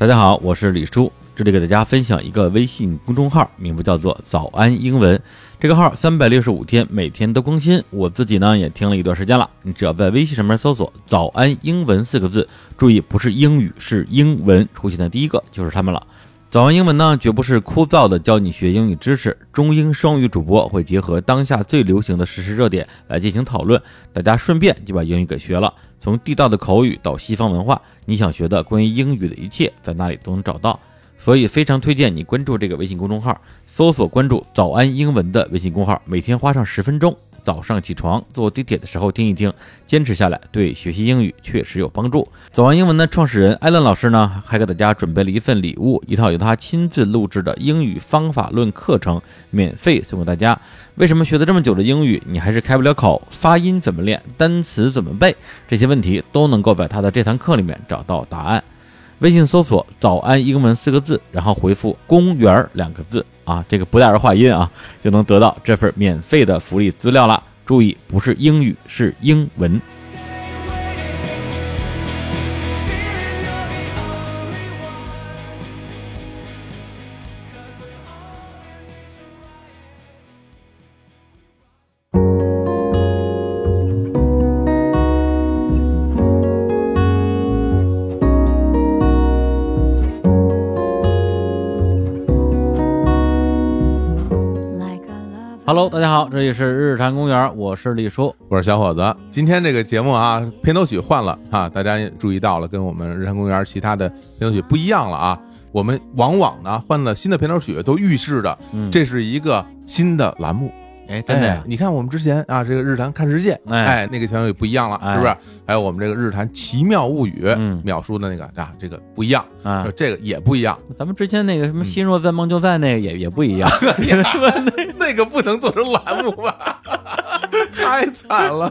大家好，我是李叔，这里给大家分享一个微信公众号，名字叫做“早安英文”。这个号三百六十五天每天都更新，我自己呢也听了一段时间了。你只要在微信上面搜索“早安英文”四个字，注意不是英语，是英文，出现的第一个就是他们了。早安英文呢，绝不是枯燥的教你学英语知识，中英双语主播会结合当下最流行的实时热点来进行讨论，大家顺便就把英语给学了。从地道的口语到西方文化，你想学的关于英语的一切，在那里都能找到。所以非常推荐你关注这个微信公众号，搜索关注“早安英文”的微信公号，每天花上十分钟。早上起床坐地铁的时候听一听，坚持下来对学习英语确实有帮助。早安英文的创始人艾伦老师呢，还给大家准备了一份礼物，一套由他亲自录制的英语方法论课程，免费送给大家。为什么学了这么久的英语，你还是开不了口？发音怎么练？单词怎么背？这些问题都能够在他的这堂课里面找到答案。微信搜索“早安英文”四个字，然后回复“公园”两个字啊，这个不带儿化音啊，就能得到这份免费的福利资料了。注意，不是英语，是英文。Hello，大家好，这里是日坛公园，我是李叔，我是小伙子。今天这个节目啊，片头曲换了啊，大家注意到了，跟我们日坛公园其他的片头曲不一样了啊。我们往往呢换了新的片头曲，都预示着这是一个新的栏目。哎，真的，你看我们之前啊，这个日坛看世界，哎，那个片头也不一样了，是不是？还有我们这个日坛奇妙物语，秒叔的那个啊，这个不一样啊，这个也不一样。咱们之前那个什么心若在梦就在那个也也不一样，那个不能做成栏目吧？太惨了。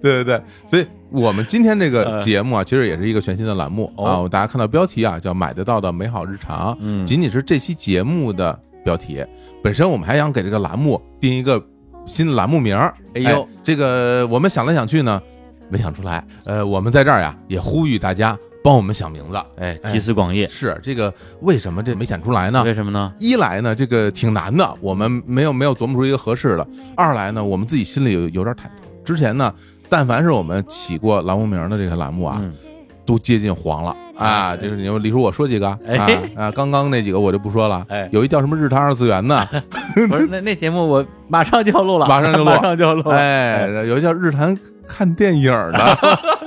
对对对，所以我们今天这个节目啊，其实也是一个全新的栏目啊。大家看到标题啊，叫“买得到的美好日常”，仅仅是这期节目的标题。本身我们还想给这个栏目定一个新栏目名儿。哎呦，这个我们想来想去呢，没想出来。呃，我们在这儿呀，也呼吁大家帮我们想名字。哎，集思广益。是这个，为什么这没想出来呢？为什么呢？一来呢，这个挺难的，我们没有没有琢磨出一个合适的；二来呢，我们自己心里有有点忐忑。之前呢，但凡是我们起过栏目名的这个栏目啊，都接近黄了。啊，就是你李叔，我说几个。啊啊，刚刚那几个我就不说了。哎，有一叫什么日坛二次元的，不是那那节目我马上就要录了，马上就录，马上就要录。哎，有一叫日坛看电影的，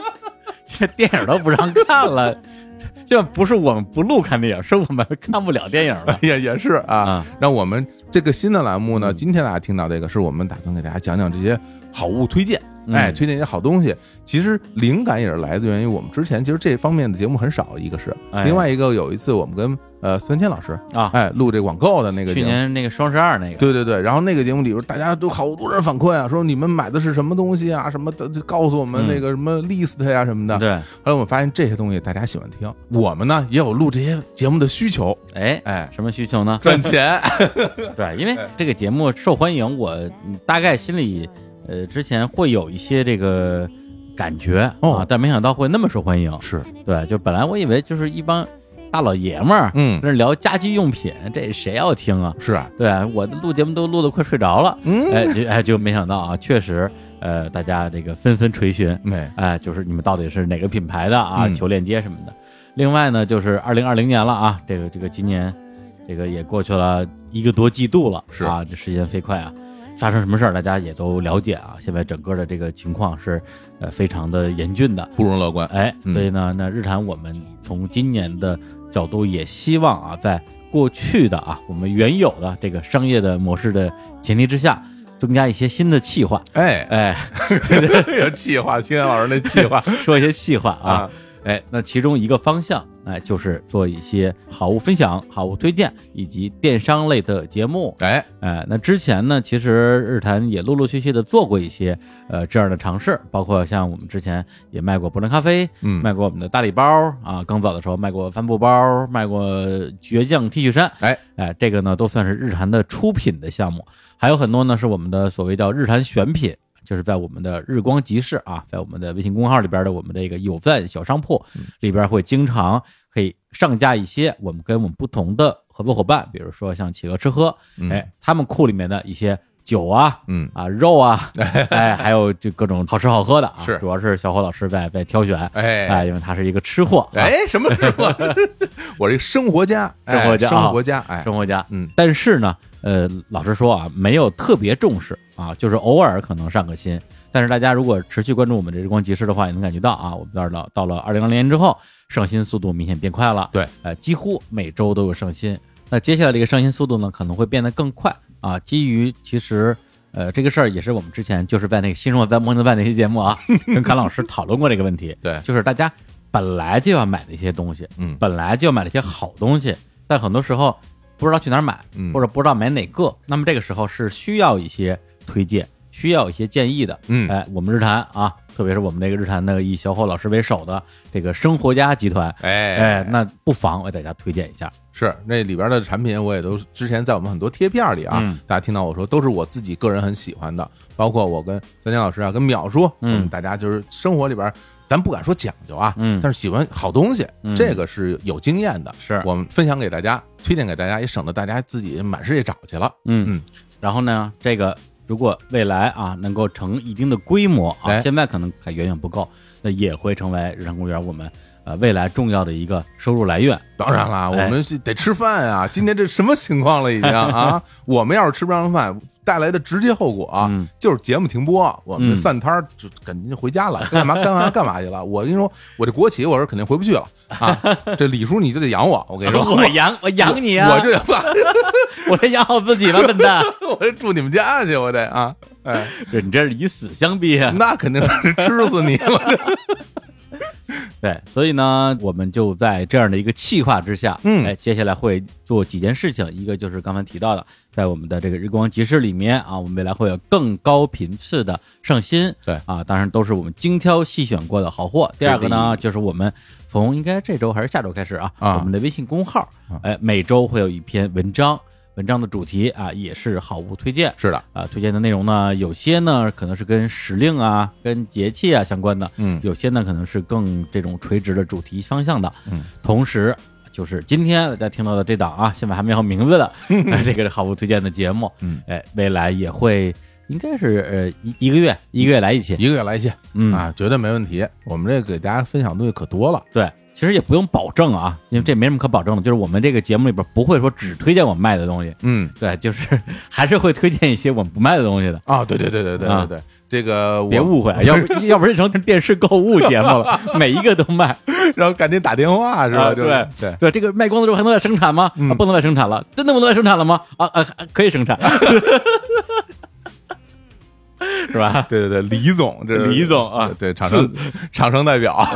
这电影都不让看了，这不是我们不录看电影，是我们看不了电影了。也也是啊，那我们这个新的栏目呢，今天大家听到这个，是我们打算给大家讲讲这些好物推荐。哎，推荐一些好东西。其实灵感也是来自源于我们之前其实这方面的节目很少，一个是，另外一个有一次我们跟呃孙谦老师啊，哎录这广告的那个，去年那个双十二那个，对对对。然后那个节目里边大家都好多人反馈啊，说你们买的是什么东西啊，什么的，告诉我们那个什么 list 呀什么的。对。后来我们发现这些东西大家喜欢听，我们呢也有录这些节目的需求。哎哎，什么需求呢？赚钱。对，因为这个节目受欢迎，我大概心里。呃，之前会有一些这个感觉啊，但没想到会那么受欢迎。是对，就本来我以为就是一帮大老爷们儿，嗯，那聊家居用品，这谁要听啊？是啊，对啊，我的录节目都录的快睡着了，嗯，哎，就哎就没想到啊，确实，呃，大家这个纷纷垂询，没，哎，就是你们到底是哪个品牌的啊？求链接什么的。另外呢，就是二零二零年了啊，这个这个今年，这个也过去了一个多季度了，是啊，这时间飞快啊。发生什么事儿，大家也都了解啊。现在整个的这个情况是，呃，非常的严峻的，不容乐观。哎，所以呢，那日坛我们从今年的角度也希望啊，在过去的啊我们原有的这个商业的模式的前提之下，增加一些新的气话。哎哎，有气话，青年老师那气话，说一些气话啊。哎，那其中一个方向，哎，就是做一些好物分享、好物推荐以及电商类的节目。哎哎，那之前呢，其实日坛也陆陆续续的做过一些呃这样的尝试，包括像我们之前也卖过伯伦咖啡，嗯，卖过我们的大礼包啊，更早的时候卖过帆布包，卖过倔强 T 恤衫。哎哎，这个呢都算是日坛的出品的项目，还有很多呢是我们的所谓叫日坛选品。就是在我们的日光集市啊，在我们的微信公众号里边的我们这个有赞小商铺里边会经常可以上架一些我们跟我们不同的合作伙伴，比如说像企鹅吃喝，哎，他们库里面的一些。酒啊，嗯啊，肉啊，哎，还有这各种好吃好喝的啊，是，主要是小伙老师在在挑选，哎哎，因为他是一个吃货，哎，什么吃货？我这生活家，生活家，生活家，哎，生活家，嗯，但是呢，呃，老实说啊，没有特别重视啊，就是偶尔可能上个新，但是大家如果持续关注我们这日光集市的话，也能感觉到啊，我们到了到了二零二零年之后，上新速度明显变快了，对，呃，几乎每周都有上新，那接下来这个上新速度呢，可能会变得更快啊，基于其实。呃，这个事儿也是我们之前就是在那个《新生活在梦境外》那期节目啊，跟侃老师讨论过这个问题。对，就是大家本来就要买的一些东西，嗯，本来就要买的一些好东西，但很多时候不知道去哪儿买，或者不知道买哪个，那么这个时候是需要一些推荐，需要一些建议的。嗯，哎，我们日坛啊，特别是我们这个日坛的以小伙老师为首的这个生活家集团，哎哎，那不妨为大家推荐一下。是那里边的产品，我也都之前在我们很多贴片里啊，大家听到我说，都是我自己个人很喜欢的，包括我跟三江老师啊，跟淼叔，嗯，大家就是生活里边，咱不敢说讲究啊，嗯，但是喜欢好东西，这个是有经验的，是。我们分享给大家，推荐给大家，也省得大家自己满世界找去了，嗯。嗯。然后呢，这个如果未来啊能够成一定的规模啊，现在可能还远远不够，那也会成为日常公园我们。呃，未来重要的一个收入来源，当然了，我们是得吃饭啊！今天这什么情况了？已经啊，我们要是吃不上饭，带来的直接后果啊，就是节目停播，我们散摊儿就赶紧就回家了，干嘛干嘛干嘛去了？我跟你说，我这国企，我是肯定回不去了啊！这李叔你就得养我，我跟你说，我养我养你啊！我这我这养好自己了，笨蛋！我这住你们家去，我得啊！哎，你这是以死相逼啊！那肯定是吃死你！我这。对，所以呢，我们就在这样的一个气化之下，嗯，哎，接下来会做几件事情，一个就是刚才提到的，在我们的这个日光集市里面啊，我们未来会有更高频次的上新，对啊，当然都是我们精挑细选过的好货。第二个呢，就是我们从应该这周还是下周开始啊，我们的微信公号，哎，每周会有一篇文章。文章的主题啊，也是好物推荐。是的。啊，推荐的内容呢，有些呢可能是跟时令啊、跟节气啊相关的，嗯，有些呢可能是更这种垂直的主题方向的，嗯。同时，就是今天大家听到的这档啊，现在还没有名字的 这个是好物推荐的节目，嗯，哎，未来也会应该是呃一一个月一个月来一期，一个月来一期，嗯。啊，绝对没问题。我们这给大家分享的东西可多了，对。其实也不用保证啊，因为这没什么可保证的。就是我们这个节目里边不会说只推荐我们卖的东西，嗯，对，就是还是会推荐一些我们不卖的东西的啊。对对对对对对对，这个别误会，要不要不然成电视购物节目了，每一个都卖，然后赶紧打电话是吧？对对对，这个卖光了之后还能再生产吗？不能再生产了，真的不能再生产了吗？啊啊，可以生产。是吧？对对对，李总，这是李总啊，对厂商厂商代表。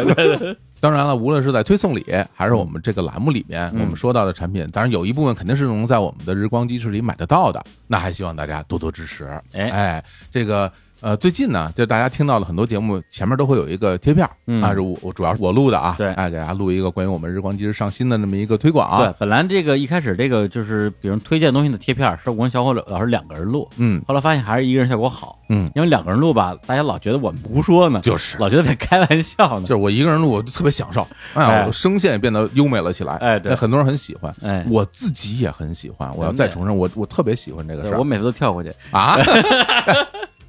当然了，无论是在推送里，还是我们这个栏目里面，我们说到的产品，当然有一部分肯定是能在我们的日光机市里买得到的。那还希望大家多多支持。哎哎，这个。呃，最近呢，就大家听到了很多节目前面都会有一个贴片啊，是我我主要是我录的啊，对，哎，给大家录一个关于我们日光机上新的那么一个推广啊。对，本来这个一开始这个就是比如推荐东西的贴片，是我跟小伙老师两个人录，嗯，后来发现还是一个人效果好，嗯，因为两个人录吧，大家老觉得我们胡说呢，就是老觉得在开玩笑呢，就是我一个人录，我就特别享受，哎，我声线也变得优美了起来，哎，对，很多人很喜欢，哎，我自己也很喜欢，我要再重申，我我特别喜欢这个事儿，我每次都跳过去啊。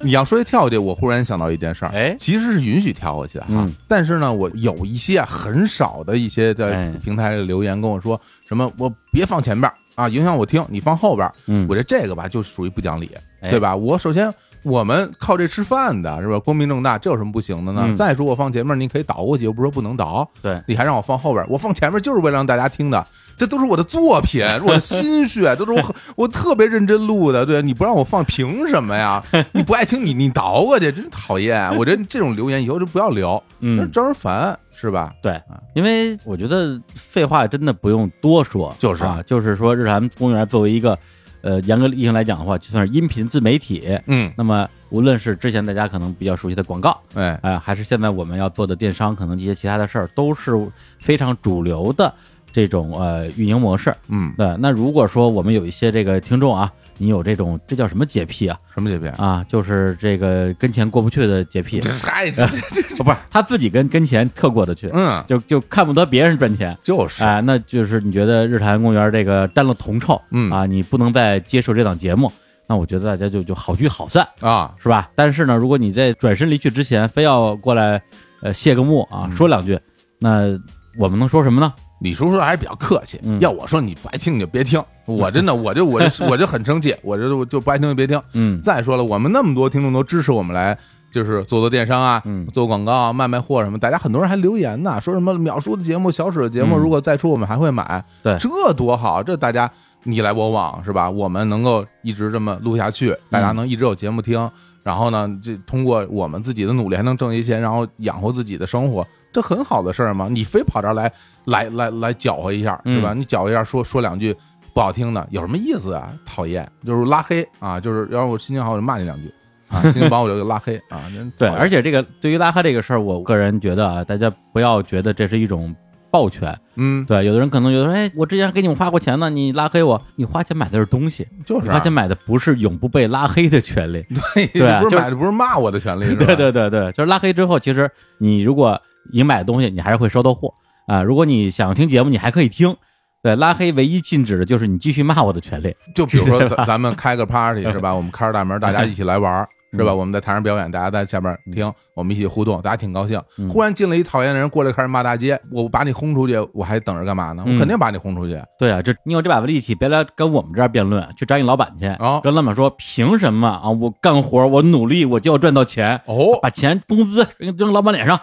你要说一跳过去，我忽然想到一件事儿，哎，其实是允许跳过去的哈，但是呢，我有一些很少的一些在平台里留言跟我说什么，我别放前边儿啊，影响我听，你放后边，嗯，我觉得这个吧就属于不讲理，对吧？我首先我们靠这吃饭的是吧？光明正大，这有什么不行的呢？再说我放前面，你可以倒过去，又不是说不能倒，对，你还让我放后边，我放前面就是为了让大家听的。这都是我的作品，我的心血，都是我 我特别认真录的。对，你不让我放，凭什么呀？你不爱听，你你倒过去，真讨厌。我觉得这种留言以后就不要留，嗯，招人烦，是吧？对，因为我觉得废话真的不用多说，就是啊，就是说日坛公园作为一个呃严格意义上来讲的话，就算是音频自媒体，嗯，那么无论是之前大家可能比较熟悉的广告，哎哎，还是现在我们要做的电商，可能一些其他的事儿，都是非常主流的。这种呃运营模式，嗯，对。那如果说我们有一些这个听众啊，你有这种这叫什么洁癖啊？什么洁癖？啊，就是这个跟钱过不去的洁癖。嗨，这 不是他自己跟跟钱特过得去，嗯，就就看不得别人赚钱。就是，哎，那就是你觉得日坛公园这个沾了铜臭，嗯啊，你不能再接受这档节目，那我觉得大家就就好聚好散，啊，是吧？但是呢，如果你在转身离去之前非要过来呃谢个幕啊，嗯说两句，那我们能说什么呢？李叔叔还是比较客气，嗯要我说你不爱听你就别听，我真的我就我就我就很生气，我就就不爱听就别听。嗯再说了，我们那么多听众都支持我们来，就是做做电商啊，嗯做广告啊，卖卖货什么，大家很多人还留言呢，说什么秒叔的节目、小史的节目，嗯如果再出我们还会买，对这多好，这大家你来我往是吧？我们能够一直这么录下去，大家能一直有节目听，然后呢，这通过我们自己的努力还能挣一些钱，然后养活自己的生活，这很好的事儿嘛。你非跑这儿来来来来搅和一下是吧？你搅和一下说说两句不好听的，有什么意思啊？讨厌，就是拉黑啊，就是要是我心情好我就骂你两句啊，心情不好我就拉黑啊。真对，讨厌而且这个对于拉黑这个事儿，我个人觉得啊，大家不要觉得这是一种抱拳。嗯，对，有的人可能觉得说，哎，我之前还给你们花过钱呢，你拉黑我，你花钱买的是东西，就是啊花钱买的不是永不被拉黑的权利。对对啊就不是买的不是骂我的权利，是吧对对对对，就是拉黑之后，其实你如果已经买的东西，你还是会收到货啊。如果你想听节目，你还可以听。对，拉黑唯一禁止的就是你继续骂我的权利。就比如说咱咱们开个 party 是吧？我们开着大门，大家一起来玩儿是吧？嗯我们在台上表演，大家在下边听，我们一起互动，大家挺高兴嗯。忽然进了一讨厌的人过来开始骂大街，我把你轰出去，我还等着干嘛呢？我嗯肯定把你轰出去。对啊，这你有这把子力气，别来跟我们这儿辩论，去找你老板去，哦跟老板说凭什么啊？我干活，我努力，我就要赚到钱，哦，把钱工资扔扔老板脸上。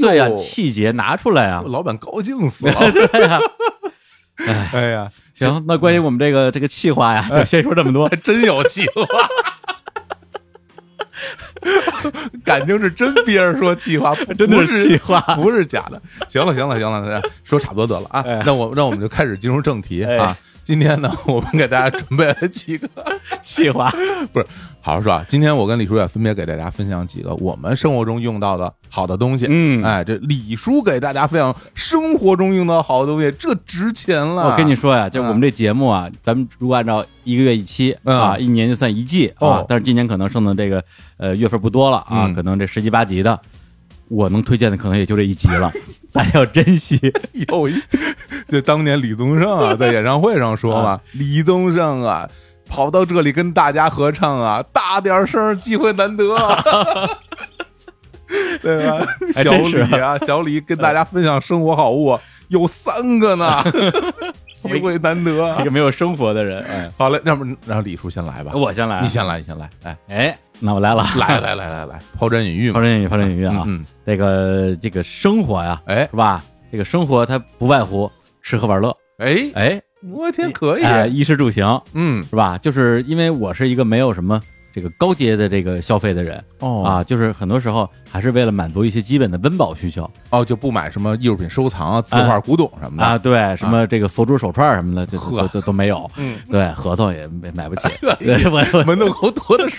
对呀、气节拿出来啊！老板高兴死了。对 呀、哎呀，行，那关于我们这个这个气话呀，就先说这么多还。真有气话。感情是真憋着说气话，不真的是气话不是假的。行了，行了，行了，说差不多得了啊。那我那我们就开始进入正题哎啊。今天呢，我们给大家准备了几个，气话，不是好好说啊。今天我跟李叔也分别给大家分享几个我们生活中用到的好的东西。嗯哎，这李叔给大家分享生活中用到好的东西，这值钱了。我跟你说呀，就我们这节目啊，咱们如果按照一个月一期嗯啊，一年就算一季啊哦，但是今年可能剩的这个呃月份不多了啊嗯，可能这十集八集的，我能推荐的可能也就这一集了，大家要珍惜。有一，就当年李宗盛啊，在演唱会上说嘛，李宗盛啊，跑到这里跟大家合唱啊，大点声，机会难得、啊，对吧？小李啊，小李跟大家分享生活好物啊，有三个呢，机会难得、啊一个。没有生活的人，哎，好嘞，要不让李叔先来吧，我先来啊，你先来，你先来，哎，哎，那我来了，来来来来来，抛砖引玉，抛砖引玉，抛砖引玉啊，嗯，这个这个生活呀，哎。是吧？这个生活它不外乎吃喝玩乐，哎，哎，我天，可以，哎，衣食住行，嗯，是吧？就是因为我是一个没有什么这个高阶的这个消费的人哦。啊，就是很多时候还是为了满足一些基本的温饱需求。哦，就不买什么艺术品收藏啊、字画、古董什么的。啊，，对，什么这个佛珠手串什么的，这都都都没有，嗯，对，核桃也买不起，对我我门头沟多的是，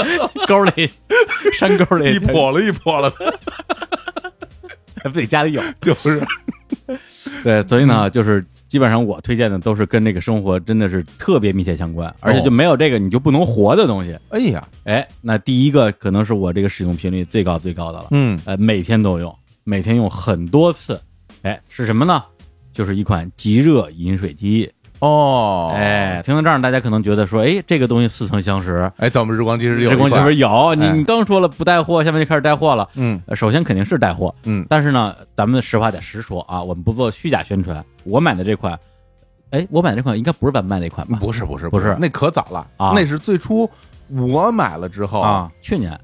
沟里山沟里 一泼了一泼了，自己家里有，就是。对，所以呢，就是基本上我推荐的都是跟这个生活真的是特别密切相关，而且就没有这个你就不能活的东西。哎呀，哎，那第一个可能是我这个使用频率最高最高的了，嗯，呃，每天都用，每天用很多次。哎，是什么呢？就是一款即热饮水机。哦，哎，听到这儿，大家可能觉得说，哎，这个东西似曾相识。哎，在我们日光机是有日光机一款里边有，你哎。你刚说了不带货，下面就开始带货了。嗯呃首先肯定是带货，嗯，但是呢，咱们实话得实说啊，我们不做虚假宣传。我买的这款，哎，我买的这款应该不是咱们卖那款吧？不是不是。不是。那可早了。啊。那是最初我买了之后啊，，去年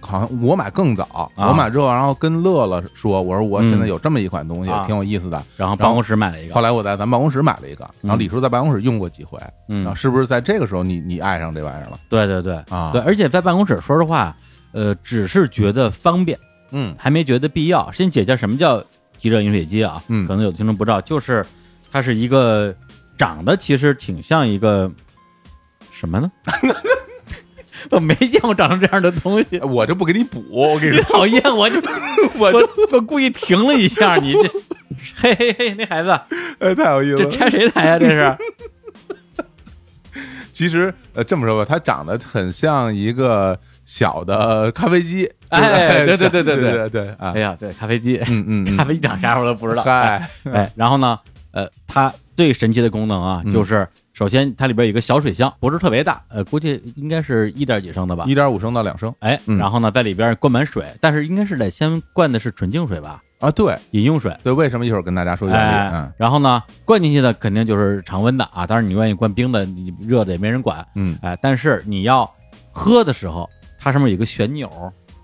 好像我买更早，啊我买之后，然后跟乐乐说，我说我现在嗯有这么一款东西啊，挺有意思的。然后办公室买了一个，后来我在咱办公室买了一个，然后嗯李叔在办公室用过几回，嗯然后是不是在这个时候你你爱上这玩意儿了对对对啊？对，，而且在办公室，说实话，呃，只是觉得方便，嗯还没觉得必要。先解释什么叫即热饮水机啊？嗯可能有的听众不知道，就是它是一个长得其实挺像一个什么呢？我没见过长成这样的东西，我就不给你补，我给你你，讨厌我就 我我我故意停了一下，你这嘿嘿嘿，那孩子哎，太有意思了。这拆谁台呀、这是 其实呃这么说吧，它长得很像一个小的咖啡机。哎，对对对对对对对啊！哎呀，对，咖啡机，嗯嗯，咖啡机长啥我都不知道。哎，哎，然后呢，呃，它最神奇的功能啊，就是首先它里边有一个小水箱，不是特别大，呃，估计应该是一点几升的吧，一点五升到两升。哎，然后呢，在里边灌满水，但是应该是得先灌的是纯净水吧？啊，对，饮用水。对，为什么一会儿跟大家说原理？嗯，然后呢，灌进去的肯定就是常温的啊，当然你愿意灌冰的，你热的也没人管。嗯，哎，但是你要喝的时候，它上面有个旋钮，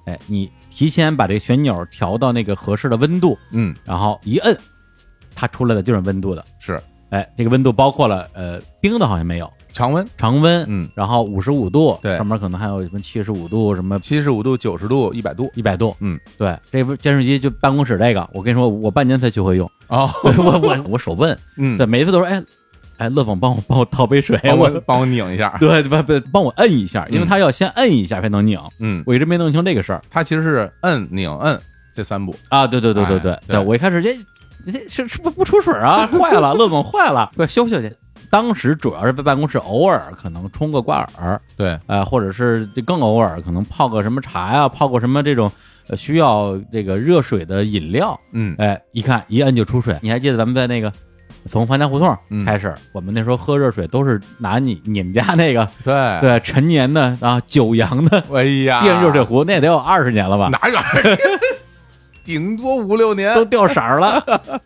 哎，你。提前把这个旋钮调到那个合适的温度，嗯，然后一摁，它出来的就是温度的，是，哎，这个温度包括了呃冰的好像没有，常温，常温，嗯，然后五十五度，对，上面可能还有什么七十五度，什么七十五度、九十度、一百度，一百度，嗯，对，这电视机就办公室这个，我跟你说，我半年才学会用，哦，我我我手笨，嗯，对，每一次都说，哎。哎，乐总，帮我帮我倒杯水，我帮我拧一下，对，不不，帮我摁一下，因为他要先摁一下才能拧。嗯，我一直没弄清这个事儿。他其实是摁、拧、摁这三步啊。对对对对对对，我一开始这这是是不不出水啊？坏了，乐总坏了，快修修去。当时主要是在办公室，偶尔可能冲个挂耳，对，呃，或者是更偶尔可能泡个什么茶呀，泡个什么这种需要这个热水的饮料。嗯，哎，一看一摁就出水。你还记得咱们在那个？从樊家胡同开始，我们那时候喝热水都是拿你你们家那个对对陈年的啊九阳的哎呀电热水壶，那得有二十年了吧？哪有？顶多五六年都掉色了。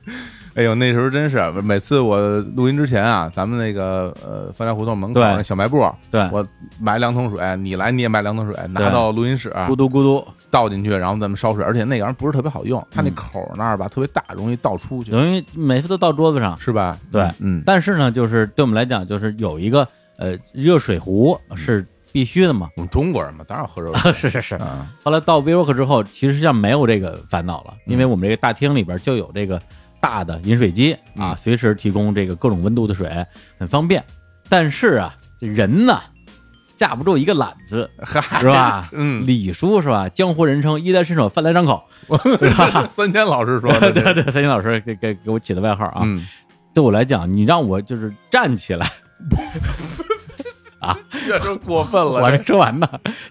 哎呦，那时候真是每次我录音之前啊，咱们那个呃樊家胡同门口那小卖部，对我买两桶水，你来你也买两桶水，拿到录音室，咕嘟咕嘟倒进去，然后咱们烧水，而且那玩意儿不是特别好用，它那口那儿吧特别大，容易倒出去，容易每次都倒桌子上，是吧？对，嗯。但是呢，就是对我们来讲，就是有一个呃热水壶是必须的嘛。我们中国人嘛，当然喝热水。是是是。后来到 WeWork 之后，其实上没有这个烦恼了，因为我们这个大厅里边就有这个。大的饮水机啊，随时提供这个各种温度的水，很方便。但是啊，这人呢，架不住一个懒字，是吧？嗯，李叔是吧？江湖人称衣来伸手，饭来张口，是吧？三千老师说的，对对，三千老师给给给我起的外号啊。嗯，对我来讲，你让我就是站起来。啊，这说过分了，我还没说完呢。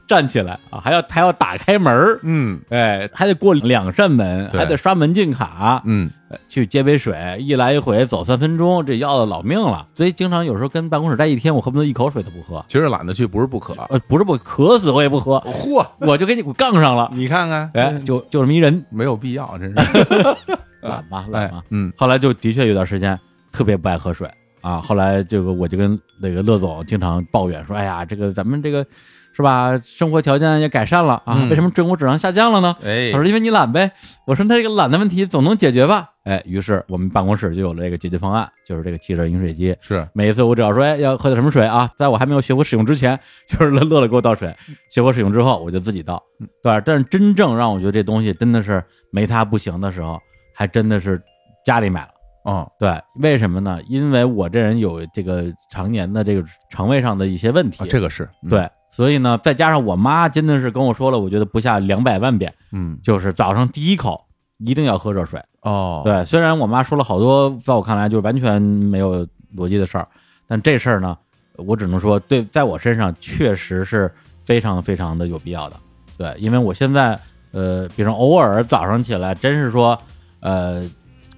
站起来啊，还要还要打开门嗯，哎，还得过两扇门，还得刷门禁卡，嗯，去接杯水，一来一回走三分钟，这要了老命了。所以经常有时候跟办公室待一天，我恨不得一口水都不喝。其实懒得去，不是不渴，呃，不是不渴死我也不喝。嚯，我就给你杠上了，你看看，哎，就就这么一人，没有必要，真是 懒吧懒吧。嗯，后来就的确有段时间特别不爱喝水。啊，后来这个我就跟那个乐总经常抱怨说：“哎呀，这个咱们这个是吧，生活条件也改善了啊，为什么生活质量下降了呢？”哎，他说：“因为你懒呗。”我说：“那这个懒的问题总能解决吧？”哎，于是我们办公室就有了这个解决方案，就是这个汽车饮水机。是每一次我只要说：“哎，要喝点什么水啊？”在我还没有学会使用之前，就是乐乐乐给我倒水；学会使用之后，我就自己倒，对吧？但是真正让我觉得这东西真的是没它不行的时候，还真的是家里买了。哦，对，为什么呢？因为我这人有这个常年的这个肠胃上的一些问题，这个是对，所以呢，再加上我妈真的是跟我说了，我觉得不下两百万遍，嗯，就是早上第一口一定要喝热水。哦，对，虽然我妈说了好多，在我看来就是完全没有逻辑的事儿，但这事儿呢，我只能说，对，在我身上确实是非常非常的有必要的。对，因为我现在，呃，比如偶尔早上起来，真是说，呃，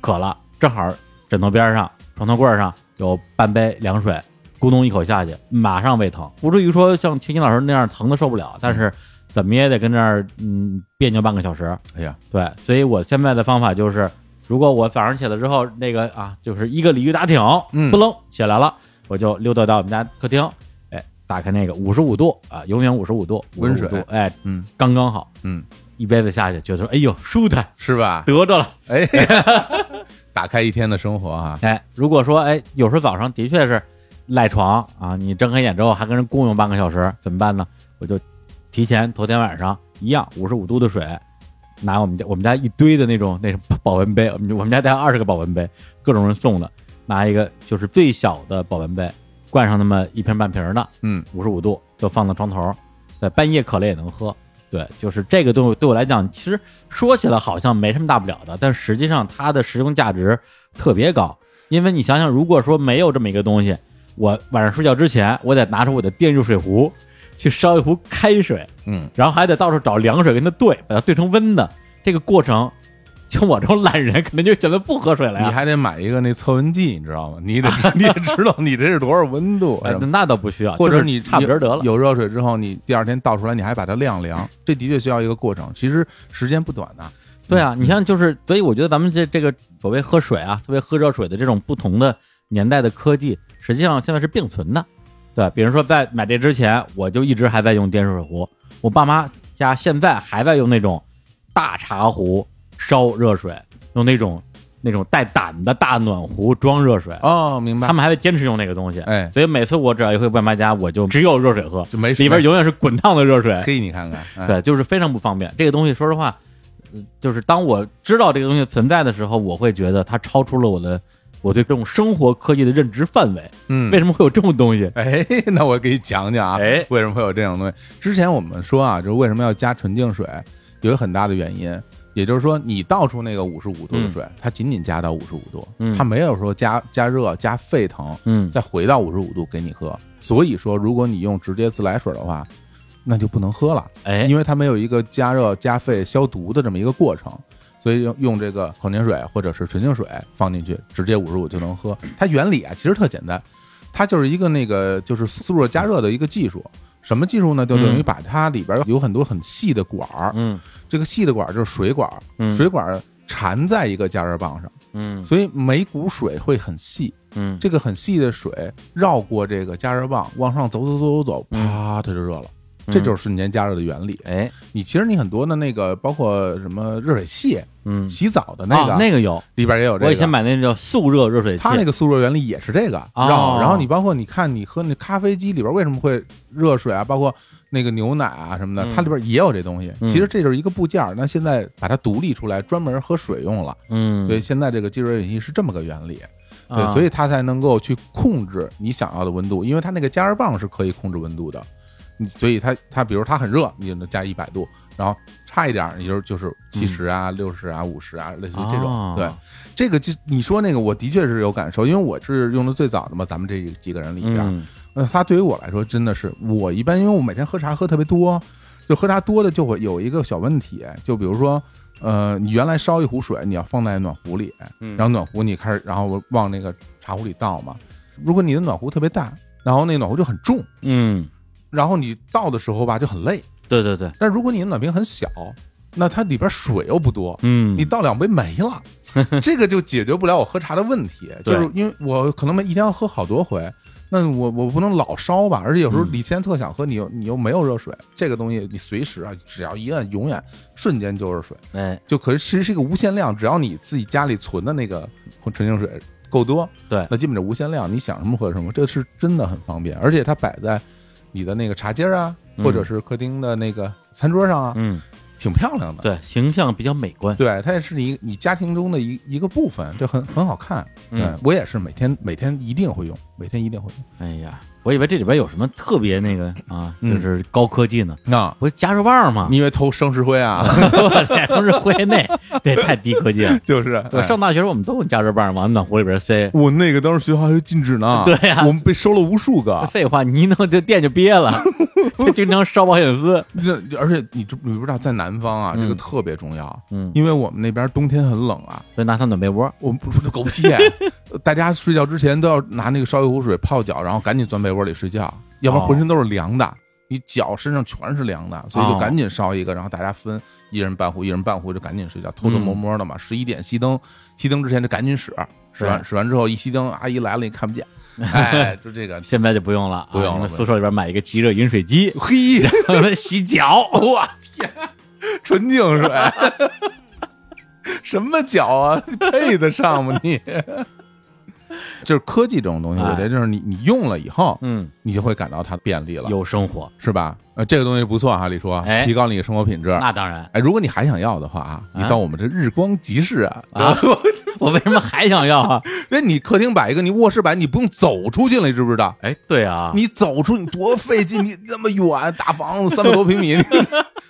渴了。正好枕头边上、床头柜上有半杯凉水，咕咚一口下去，马上胃疼，不至于说像青青老师那样疼的受不了，但是怎么也得跟这儿嗯别扭半个小时。哎呀，对，所以我现在的方法就是，如果我早上起来之后那个啊，就是一个鲤鱼打挺，嗯，不楞起来了，我就溜达到我们家客厅，哎，打开那个五十五度啊，永远五十五度温水，哎，嗯，刚刚好，嗯，一杯子下去，觉得说哎呦舒坦，是吧？得着了，哎。打开一天的生活啊！哎，如果说哎，有时候早上的确是赖床啊，你睁开眼之后还跟人共用半个小时，怎么办呢？我就提前头天晚上一样五十五度的水，拿我们家我们家一堆的那种那种保温杯，我 们我们家带二十个保温杯，各种人送的，拿一个就是最小的保温杯，灌上那么一瓶半瓶的，嗯，五十五度就放到床头，在半夜渴了也能喝。对，就是这个东西对我来讲，其实说起来好像没什么大不了的，但实际上它的实用价值特别高。因为你想想，如果说没有这么一个东西，我晚上睡觉之前，我得拿出我的电热水壶去烧一壶开水，嗯，然后还得到处找凉水跟它兑，把它兑成温的。这个过程，就我这种懒人，肯定就选择不喝水了呀。你还得买一个那测温计，你知道吗？你得你也知道你这是多少温度，哎，那倒不需要，或者你差不多得了。有热水之后，你第二天倒出来，你还把它晾凉，这的确需要一个过程，其实时间不短的。对啊，你像就是，所以我觉得咱们这这个所谓喝水啊，特别喝热水的这种不同的年代的科技，实际上现在是并存的。对，比如说在买这之前，我就一直还在用电热水壶，我爸妈家现在还在用那种大茶壶。烧热水，用那种那种带胆的大暖壶装热水哦，明白。他们还会坚持用那个东西，哎，所以每次我只要一回外卖家，我就只有热水喝，就没里边永远是滚烫的热水。嘿，你看看，对，就是非常不方便。这个东西，说实话，就是当我知道这个东西存在的时候，我会觉得它超出了我的我对这种生活科技的认知范围。嗯，为什么会有这种东西？哎，那我给你讲讲啊，哎，为什么会有这种东西？之前我们说啊，就是为什么要加纯净水，有一个很大的原因。也就是说，你倒出那个五十五度的水，它仅仅加到五十五度，它没有说加加热加沸腾，嗯，再回到五十五度给你喝。所以说，如果你用直接自来水的话，那就不能喝了，哎，因为它没有一个加热加沸消毒的这么一个过程。所以用用这个矿泉水或者是纯净水放进去，直接五十五就能喝。它原理啊，其实特简单，它就是一个那个就是速热加热的一个技术。什么技术呢？就等于把它里边有很多很细的管儿，嗯。这个细的管儿就是水管，水管缠在一个加热棒上，嗯，所以每股水会很细，嗯，这个很细的水绕过这个加热棒往上走走走走走，啪，它就热了，这就是瞬间加热的原理。哎，你其实你很多的那个包括什么热水器，嗯，洗澡的那个那个有里边也有这个。我以前买那叫速热热水器，它那个速热原理也是这个绕。然后你包括你看你喝那咖啡机里边为什么会热水啊？包括。那个牛奶啊什么的，它里边也有这东西。其实这就是一个部件儿，那现在把它独立出来，专门喝水用了。嗯，所以现在这个即热水器是这么个原理，对，所以它才能够去控制你想要的温度，因为它那个加热棒是可以控制温度的。你所以它它比如它很热，你就能加一百度，然后差一点，你就是就是七十啊、六十啊、五十啊，类似于这种。对，这个就你说那个，我的确是有感受，因为我是用的最早的嘛，咱们这几个人里边。那它对于我来说真的是，我一般因为我每天喝茶喝特别多，就喝茶多的就会有一个小问题，就比如说，呃，你原来烧一壶水，你要放在暖壶里，然后暖壶你开始，然后往那个茶壶里倒嘛。如果你的暖壶特别大，然后那暖壶就很重，嗯，然后你倒的时候吧就很累。对对对。但如果你的暖瓶很小，那它里边水又不多，嗯，你倒两杯没了，这个就解决不了我喝茶的问题，就是因为我可能每一天要喝好多回。那我我不能老烧吧，而且有时候你天特想喝，你又你又没有热水，这个东西你随时啊，只要一按，永远瞬间就热水，哎，就可是其实是一个无限量，只要你自己家里存的那个纯净水够多，对，那基本就无限量，你想什么喝什么，这是真的很方便，而且它摆在你的那个茶几啊，或者是客厅的那个餐桌上啊，嗯。挺漂亮的，对，形象比较美观，对，它也是你你家庭中的一一个部分，就很很好看。嗯，我也是每天每天一定会用，每天一定会用。哎呀。我以为这里边有什么特别那个啊，就是高科技呢？那不是加热棒吗？你以为偷生石灰啊？我天，生石灰那 这太低科技了。就是我上大学时候我们都用加热棒往暖壶里边塞。我那个当时学校还禁止呢。对呀，我们被收了无数个。废话，你一弄这电就憋了，就经常烧保险丝。这而且你知你不知道，在南方啊，这个特别重要。嗯，因为我们那边冬天很冷啊，所以拿它暖被窝。我们不是狗屁，大家睡觉之前都要拿那个烧一壶水泡脚，然后赶紧钻被窝里睡觉。要不然浑身都是凉的，你脚身上全是凉的，所以就赶紧烧一个，然后大家分一人半壶，一人半壶就赶紧睡觉，偷偷摸摸的嘛。十一点熄灯，熄灯之前就赶紧使，使完使完之后一熄灯，阿姨来了你看不见，哎，就这个。现在就不用了，不用了。宿舍里边买一个即热饮水机，嘿，让他洗脚。我天，纯净水，什么脚啊？配得上吗你？就是科技这种东西，我觉得就是你你用了以后，嗯，你就会感到它便利了，有生活是吧？呃，这个东西不错哈，李叔，提高你的生活品质。那当然，哎，如果你还想要的话啊，你到我们这日光集市啊，我为什么还想要啊？因为你客厅摆一个，你卧室摆，你不用走出去了，你知不知道？哎，对啊，你走出你多费劲，你那么远，大房子三百多平米，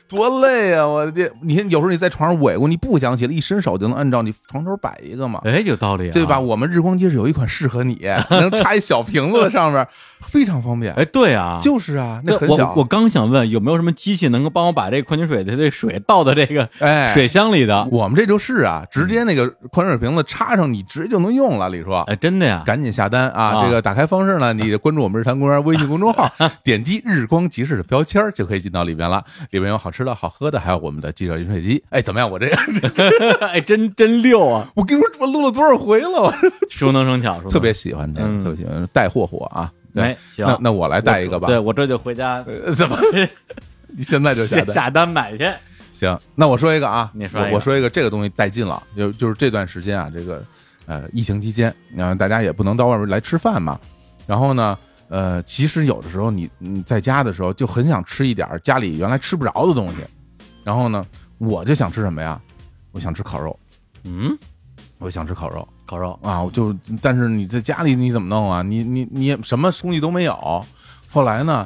多累啊！我这，你看有时候你在床上萎过，你不想起来，一伸手就能按照你床头摆一个嘛，哎，有道理，对吧？？我们日光机是有一款适合你，能插一小瓶子在上面，非常方便。哎，对啊，就是啊，那很小。我我刚想问有没有什么机器能够帮我把这矿泉水的这水倒到这个哎，水箱里的？我们这就是啊，直接那个矿泉水瓶子插上，你直接就能用了。李叔，哎，真的呀，赶紧下单啊！啊这个打开方式呢，你关注我们日坛公园微信公众号，点击“日光集市”的标签就可以进到里边了。里边有好吃的好喝的，还有我们的记者饮水机。哎，怎么样？我这 哎，真真溜啊，我跟你说，我录了多少回了？我熟能生巧，特别喜欢这个，嗯特别喜欢带货货啊！哎，行，那那我来带一个吧。对我这就回家呃，怎么？你现在就下单？下单买去。行，那我说一个啊，你说我我说一个，这个东西带劲了，就就是这段时间啊，这个呃疫情期间，然后大家也不能到外面来吃饭嘛，然后呢，呃，其实有的时候你你在家的时候就很想吃一点家里原来吃不着的东西，然后呢，我就想吃什么呀？我想吃烤肉，嗯，我想吃烤肉。烤肉，啊，我就但是你在家里你怎么弄啊？你你你什么东西都没有。后来呢，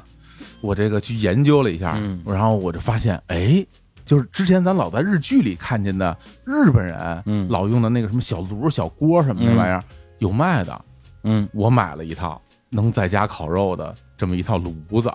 我这个去研究了一下，嗯。然后我就发现，哎，就是之前咱老在日剧里看见的日本人，嗯。老用的那个什么小炉、小锅什么的嗯玩意儿，有卖的。嗯，我买了一套能在家烤肉的这么一套炉子，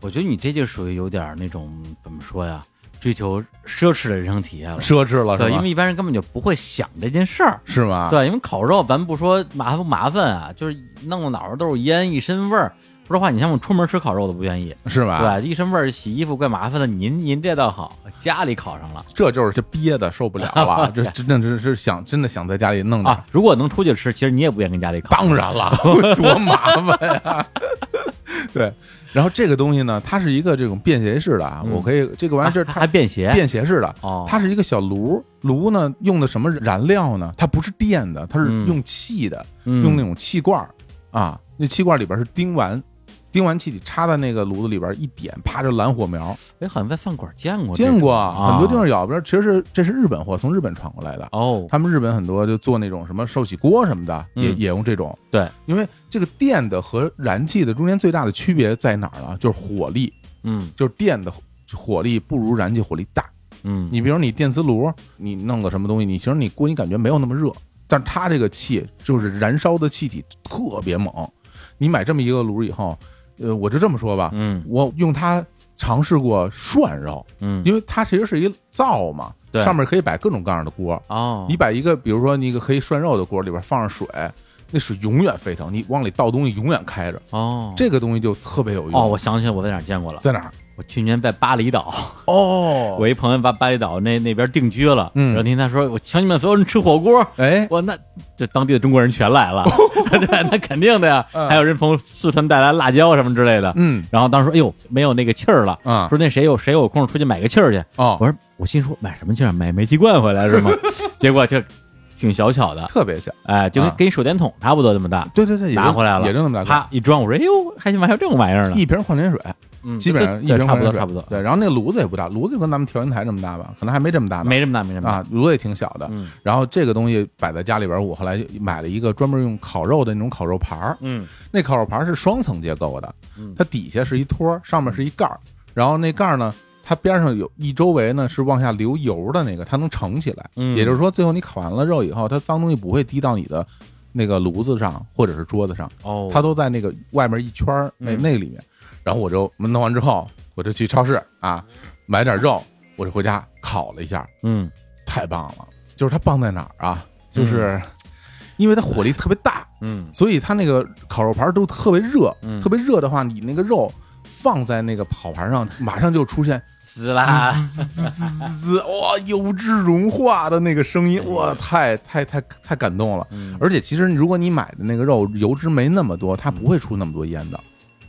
我觉得你这就属于有点那种怎么说呀，追求奢侈的人生体验了。奢侈了是对，吧？因为一般人根本就不会想这件事儿。是吗？对，因为烤肉，咱不说麻不麻烦啊，就是弄得脑袋都是烟，一身味儿。说实话，你像我出门吃烤肉都不愿意，是吧？对，一身味儿，洗衣服怪麻烦的。您您这倒好，家里烤上了这就是这憋的受不了了，这真的是是想真的想在家里弄点啊。如果能出去吃，其实你也不愿意跟家里烤。当然了，多麻烦呀！对，然后这个东西呢，它是一个这种便携式的啊，嗯我可以这个玩意儿是啊它还便携便携式的，哦，它是一个小炉，炉呢用的什么燃料呢？它不是电的，它是嗯用气的，嗯用那种气罐儿啊，那气罐里边是丁烷。丁烷气体插在那个炉子里边一点，啪就蓝火苗。哎，好像在饭馆见过，见过啊很多地方有，不是其实是这是日本货，从日本传过来的。哦，他们日本很多就做那种什么寿喜锅什么的，也嗯也用这种。对，因为这个电的和燃气的中间最大的区别在哪儿呢？就是火力，嗯就是电的火力不如燃气火力大。嗯，你比如你电磁炉，你弄个什么东西，你其实你锅你感觉没有那么热，但是它这个气就是燃烧的气体特别猛。你买这么一个炉以后，呃，我就这么说吧，嗯我用它尝试过涮肉，嗯，因为它其实是一灶嘛，对上面可以摆各种各样的锅。哦，你摆一个，比如说你一个可以涮肉的锅里边放上水，那水永远沸腾，你往里倒东西永远开着，哦这个东西就特别有用。哦，我想起来我在哪儿见过了，在哪儿？我去年在巴厘岛，哦，我一朋友把巴厘岛那那边定居了，嗯。然后听他说，我请你们所有人吃火锅，哎，我那这当地的中国人全来了，对，那肯定的呀，嗯。还有人从四川带来辣椒什么之类的，嗯。然后当时说，哎呦，没有那个气儿了，啊说那谁有谁有空出去买个气儿去，哦，我说我心说买什么气儿，买煤气罐回来是吗？结果就挺小巧的，特别小。哎，就跟啊。跟一手电筒差不多这么大，对对对，拿回来了，也就那么大个。啪一装，我说哎呦，还行吧，还有这种玩意儿呢，一瓶矿泉水，嗯，基本上一瓶矿泉水。不多差不多，对，然后那个炉子也不大，炉子就跟咱们调音台这么大吧，可能还没这么大呢。没这么大，没这么大。啊，，炉子也挺小的。嗯。然后这个东西摆在家里边，我后来买了一个专门用烤肉的那种烤肉盘儿。嗯。那烤肉盘儿是双层结构的，嗯。它底下是一托，上面是一盖儿，然后那盖儿呢，它边上有一周围呢是往下流油的那个，它能盛起来。嗯也就是说，最后你烤完了肉以后，它脏东西不会滴到你的那个炉子上或者是桌子上，哦，它都在那个外面一圈儿那嗯那里面。然后我就弄完之后，我就去超市啊买点肉，我就回家烤了一下，嗯太棒了！就是它棒在哪儿啊？就是因为它火力特别大，嗯所以它那个烤肉盘都特别热，嗯特别热的话，你那个肉放在那个烤盘上，马上就出现滋啦，滋滋滋滋哇油脂融化的那个声音，哇，太太太太感动了。嗯而且其实如果你买的那个肉油脂没那么多，它不会出那么多烟的。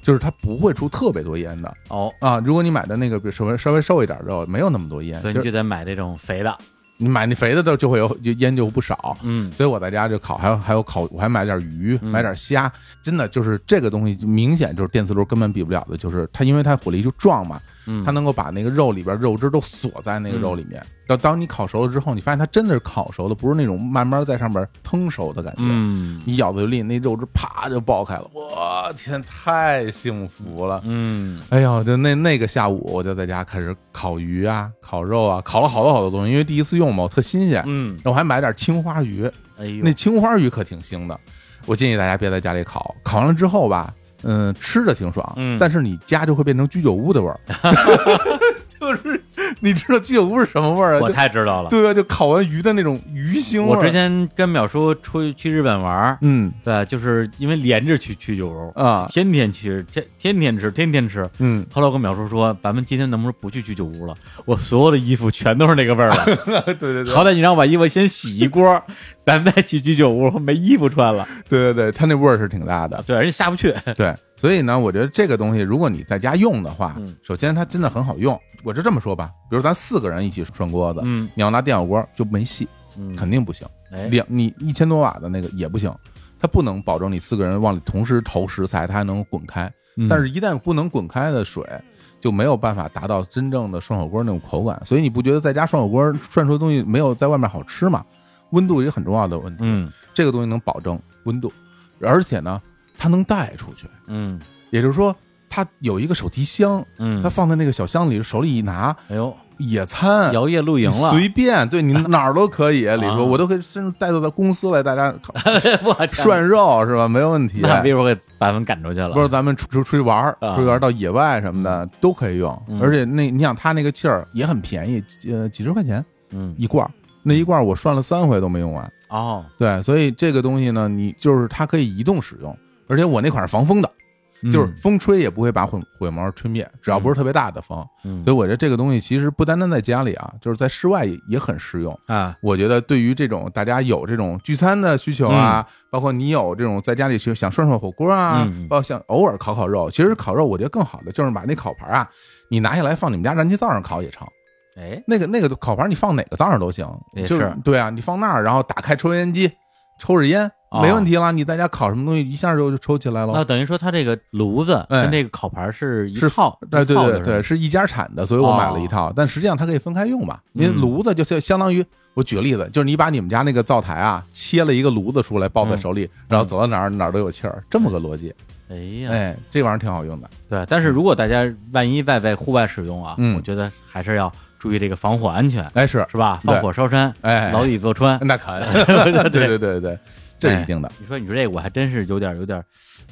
就是它不会出特别多烟的哦，啊！如果你买的那个，比如稍微稍微瘦一点肉，没有那么多烟，所以你就得买这种肥的，你买那肥的，都就会有就烟就不少。嗯。所以我在家就烤，还有还有烤，我还买点鱼，嗯。买点虾，真的就是这个东西，就明显就是电磁炉根本比不了的，就是它因为它火力就壮嘛，嗯，它能够把那个肉里边肉汁都锁在那个肉里面。到当你烤熟了之后，你发现它真的是烤熟的，不是那种慢慢在上面腾熟的感觉。嗯你咬嘴里那肉汁啪就爆开了，我天，太幸福了！嗯，哎呦，就那那个下午，我就在家开始烤鱼啊、烤肉啊，烤了好多好多东西，因为第一次用嘛，我特新鲜。嗯，我还买点青花鱼，哎呦，那青花鱼可挺腥的。我建议大家别在家里烤，烤完了之后吧，嗯，吃着挺爽，嗯但是你家就会变成居酒屋的味儿，就是你知道居酒屋是什么味儿啊？我太知道了。对啊，就烤完鱼的那种鱼腥味儿。我之前跟淼叔出去去日本玩儿，嗯对，就是因为连着去去酒屋，啊天天去，天天天吃，天天吃。嗯，后来我跟淼叔说，咱们今天能不能不去居酒屋了？我所有的衣服全都是那个味儿了。对对对好歹你让我把衣服先洗一锅，咱再去居酒屋，没衣服穿了。对对对，他那味儿是挺大的。对，而且下不去。对，所以呢，我觉得这个东西，如果你在家用的话，嗯首先它真的很好用。我就这么说吧，比如咱四个人一起涮锅子，嗯你要拿电火锅就没戏，嗯，肯定不行。哎，两你一千多瓦的那个也不行，它不能保证你四个人往里同时投食材，它还能滚开。嗯但是，一旦不能滚开的水，就没有办法达到真正的涮火锅那种口感。所以，你不觉得在家涮火锅涮出的东西没有在外面好吃吗？温度也很重要的问题。嗯这个东西能保证温度，而且呢，它能带出去，嗯。也就是说，它有一个手提箱，嗯，它放在那个小箱里，手里一拿，哎呦，野餐。摇曳露营了，随便，对你 哪儿都可以。李叔，我都可以甚至带到到公司来，大家 涮肉是吧？没有问题。那比如给把他们赶出去了，不是咱们出出出去玩出去玩到野外什么的都可以用，嗯。而且那你想它那个气儿也很便宜，呃，几十块钱嗯。一罐儿，那一罐儿我涮了三回都没用完。哦，对，所以这个东西呢，你就是它可以移动使用，而且我那款是防风的，就是风吹也不会把火火苗吹灭，只要不是特别大的风。嗯。所以我觉得这个东西其实不单单在家里啊，就是在室外也也很实用。啊。我觉得对于这种大家有这种聚餐的需求啊，包括你有这种在家里去想涮涮火锅啊，包括想偶尔烤烤肉，其实烤肉我觉得更好的就是把那烤盘啊，你拿下来放你们家燃气灶上烤也成。哎。那个那个烤盘你放哪个灶上都行，就是。对啊，你放那儿，然后打开抽烟机，抽着烟哦没问题了。你在家烤什么东西，一下就就抽起来了。那等于说它这个炉子哎跟这个烤盘是一套，哎，对对对，是一家产的，所以我买了一套。但实际上它可以分开用嘛，因为嗯炉子就相相当于我举个例子，就是你把你们家那个灶台啊切了一个炉子出来，抱在手里，然后走到哪儿哪儿都有气儿，这么个逻辑。哎呀，哎，这玩意儿挺好用的。对，但是如果大家万一在在户外使用啊，嗯我觉得还是要注意这个防火安全，哎，是，是吧？对放火烧山，哎，牢底坐穿。那可对对对对对，这是一定的。你说你说这个，我还真是有点有点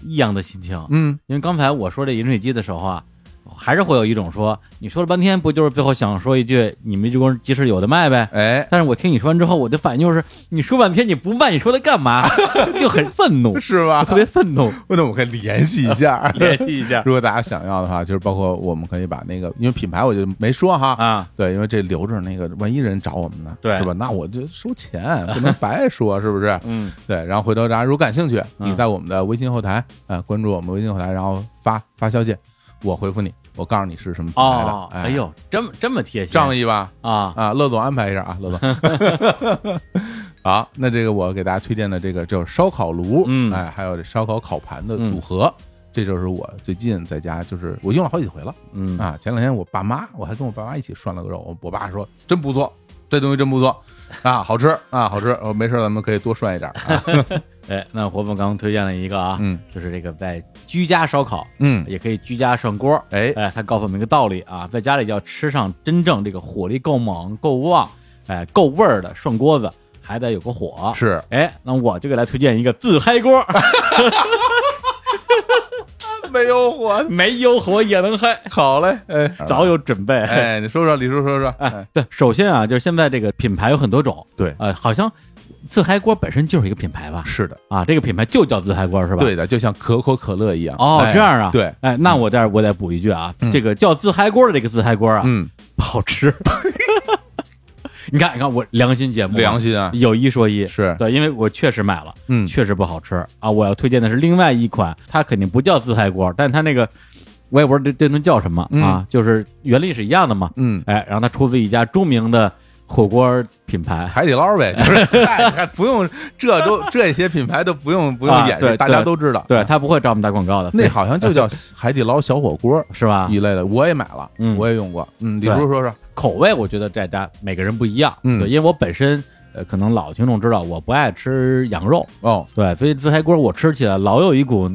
异样的心情，嗯，因为刚才我说这饮水机的时候啊，还是会有一种说，你说了半天，不就是最后想说一句你们这工即使有的卖呗？哎，但是我听你说完之后，我的反应就是，你说半天你不卖，你说它干嘛？就很愤怒，是吧？特别愤怒。那我们可以联系一下，联系一下 如果大家想要的话，就是包括我们可以把那个，因为品牌我就没说哈，啊，对，因为这留着那个，万一人找我们呢，对是吧？那我就收钱，不能白说，是不是？嗯，对，然后回头大家如果感兴趣，嗯你在我们的微信后台啊、关注我们微信后台，然后发发消息，我回复你，我告诉你是什么品牌的。哦，哎哎，呦，这么这么贴心，仗义吧？啊，啊，乐总安排一下啊，乐总。好，那这个我给大家推荐的这个就是烧烤炉，嗯哎，还有这烧烤烤盘的组合，这就是我最近在家就是我用了好几回了嗯啊。前两天我爸妈，我还跟我爸妈一起涮了个肉，我我爸说真不错，这东西真不错啊，好吃啊，好吃。我没事咱们可以多涮一点啊。哎，那活凤刚推荐了一个啊，嗯就是这个在居家烧烤，嗯，也可以居家涮锅。哎，哎，他告诉我们一个道理啊，在家里要吃上真正这个火力够猛、够旺、哎够味儿的涮锅子，还得有个火。是哎，那我就给大家推荐一个自嗨锅，没有火，没有火也能嗨，好嘞，哎，早有准备。哎，你说说，李叔说说，哎，对，首先啊，就是现在这个品牌有很多种，对，呃，好像自嗨锅本身就是一个品牌吧？是的，啊，这个品牌就叫自嗨锅是吧？对的，就像可口可乐一样。哦，哎这样啊，对，哎，那我这儿我得补一句啊，嗯。这个叫自嗨锅的这个自嗨锅啊，嗯，不好吃。你看，你看，我良心节目啊，良心啊，有一说一，是。对，因为我确实买了，嗯，确实不好吃。啊。我要推荐的是另外一款，它肯定不叫自嗨锅，但它那个我也不知道这这顿叫什么啊，就是原理是一样的嘛。嗯，哎，然后它出自一家著名的火锅品牌，海底捞呗，就是 嗨还不用这都这些品牌都不用不用啊演示，大家都知道。对，他不会找我们打广告的，那好像就叫海底捞小火锅是吧？一类的，我也买了，嗯我也用过。嗯，李对叔说说，口味我觉得大家每个人不一样，嗯对，因为我本身呃可能老听众知道我不爱吃羊肉，哦，对，所以自嗨锅我吃起来老有一股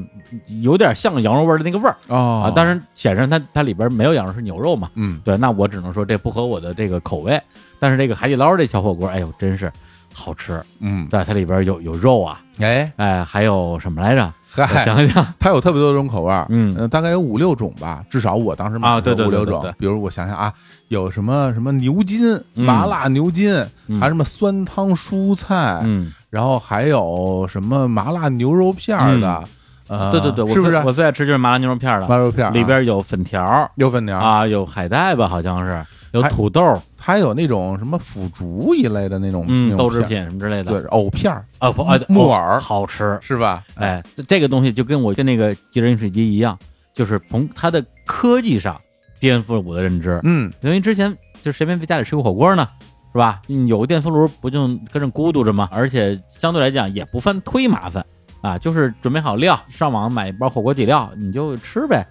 有点像羊肉味的那个味儿哦啊。当然，显然它它里边没有羊肉，是牛肉嘛。嗯对，那我只能说这不合我的这个口味。但是这个海底捞这小火锅，哎呦，真是好吃。嗯，对，它里边有有肉啊，哎，哎，还有什么来着？我，想想，它有特别多种口味儿，嗯。呃大概有五六种吧，至少我当时买的啊对对五六种。比如我想想啊，有什么什么牛筋、嗯。麻辣牛筋，嗯。还有什么酸汤蔬菜，嗯，然后还有什么麻辣牛肉片儿的，呃，对对对，我是不是？最我最爱吃就是麻辣牛肉片的，麻辣肉片啊。里边有粉条有粉条，啊，有海带吧，好像是有土豆，还有那种什么腐竹一类的那种，豆制，品什么之类的。对，藕片儿啊不啊木耳哦好吃，是吧？哎，这这个东西就跟我跟那个即热饮水机一样，就是从它的科技上颠覆了我的认知。嗯，因为之前就谁没在家里吃过火锅呢，是吧？你有个电磁炉不就跟着咕嘟着吗？而且相对来讲也不犯忒麻烦啊，就是准备好料，上网买一包火锅底料你就吃呗。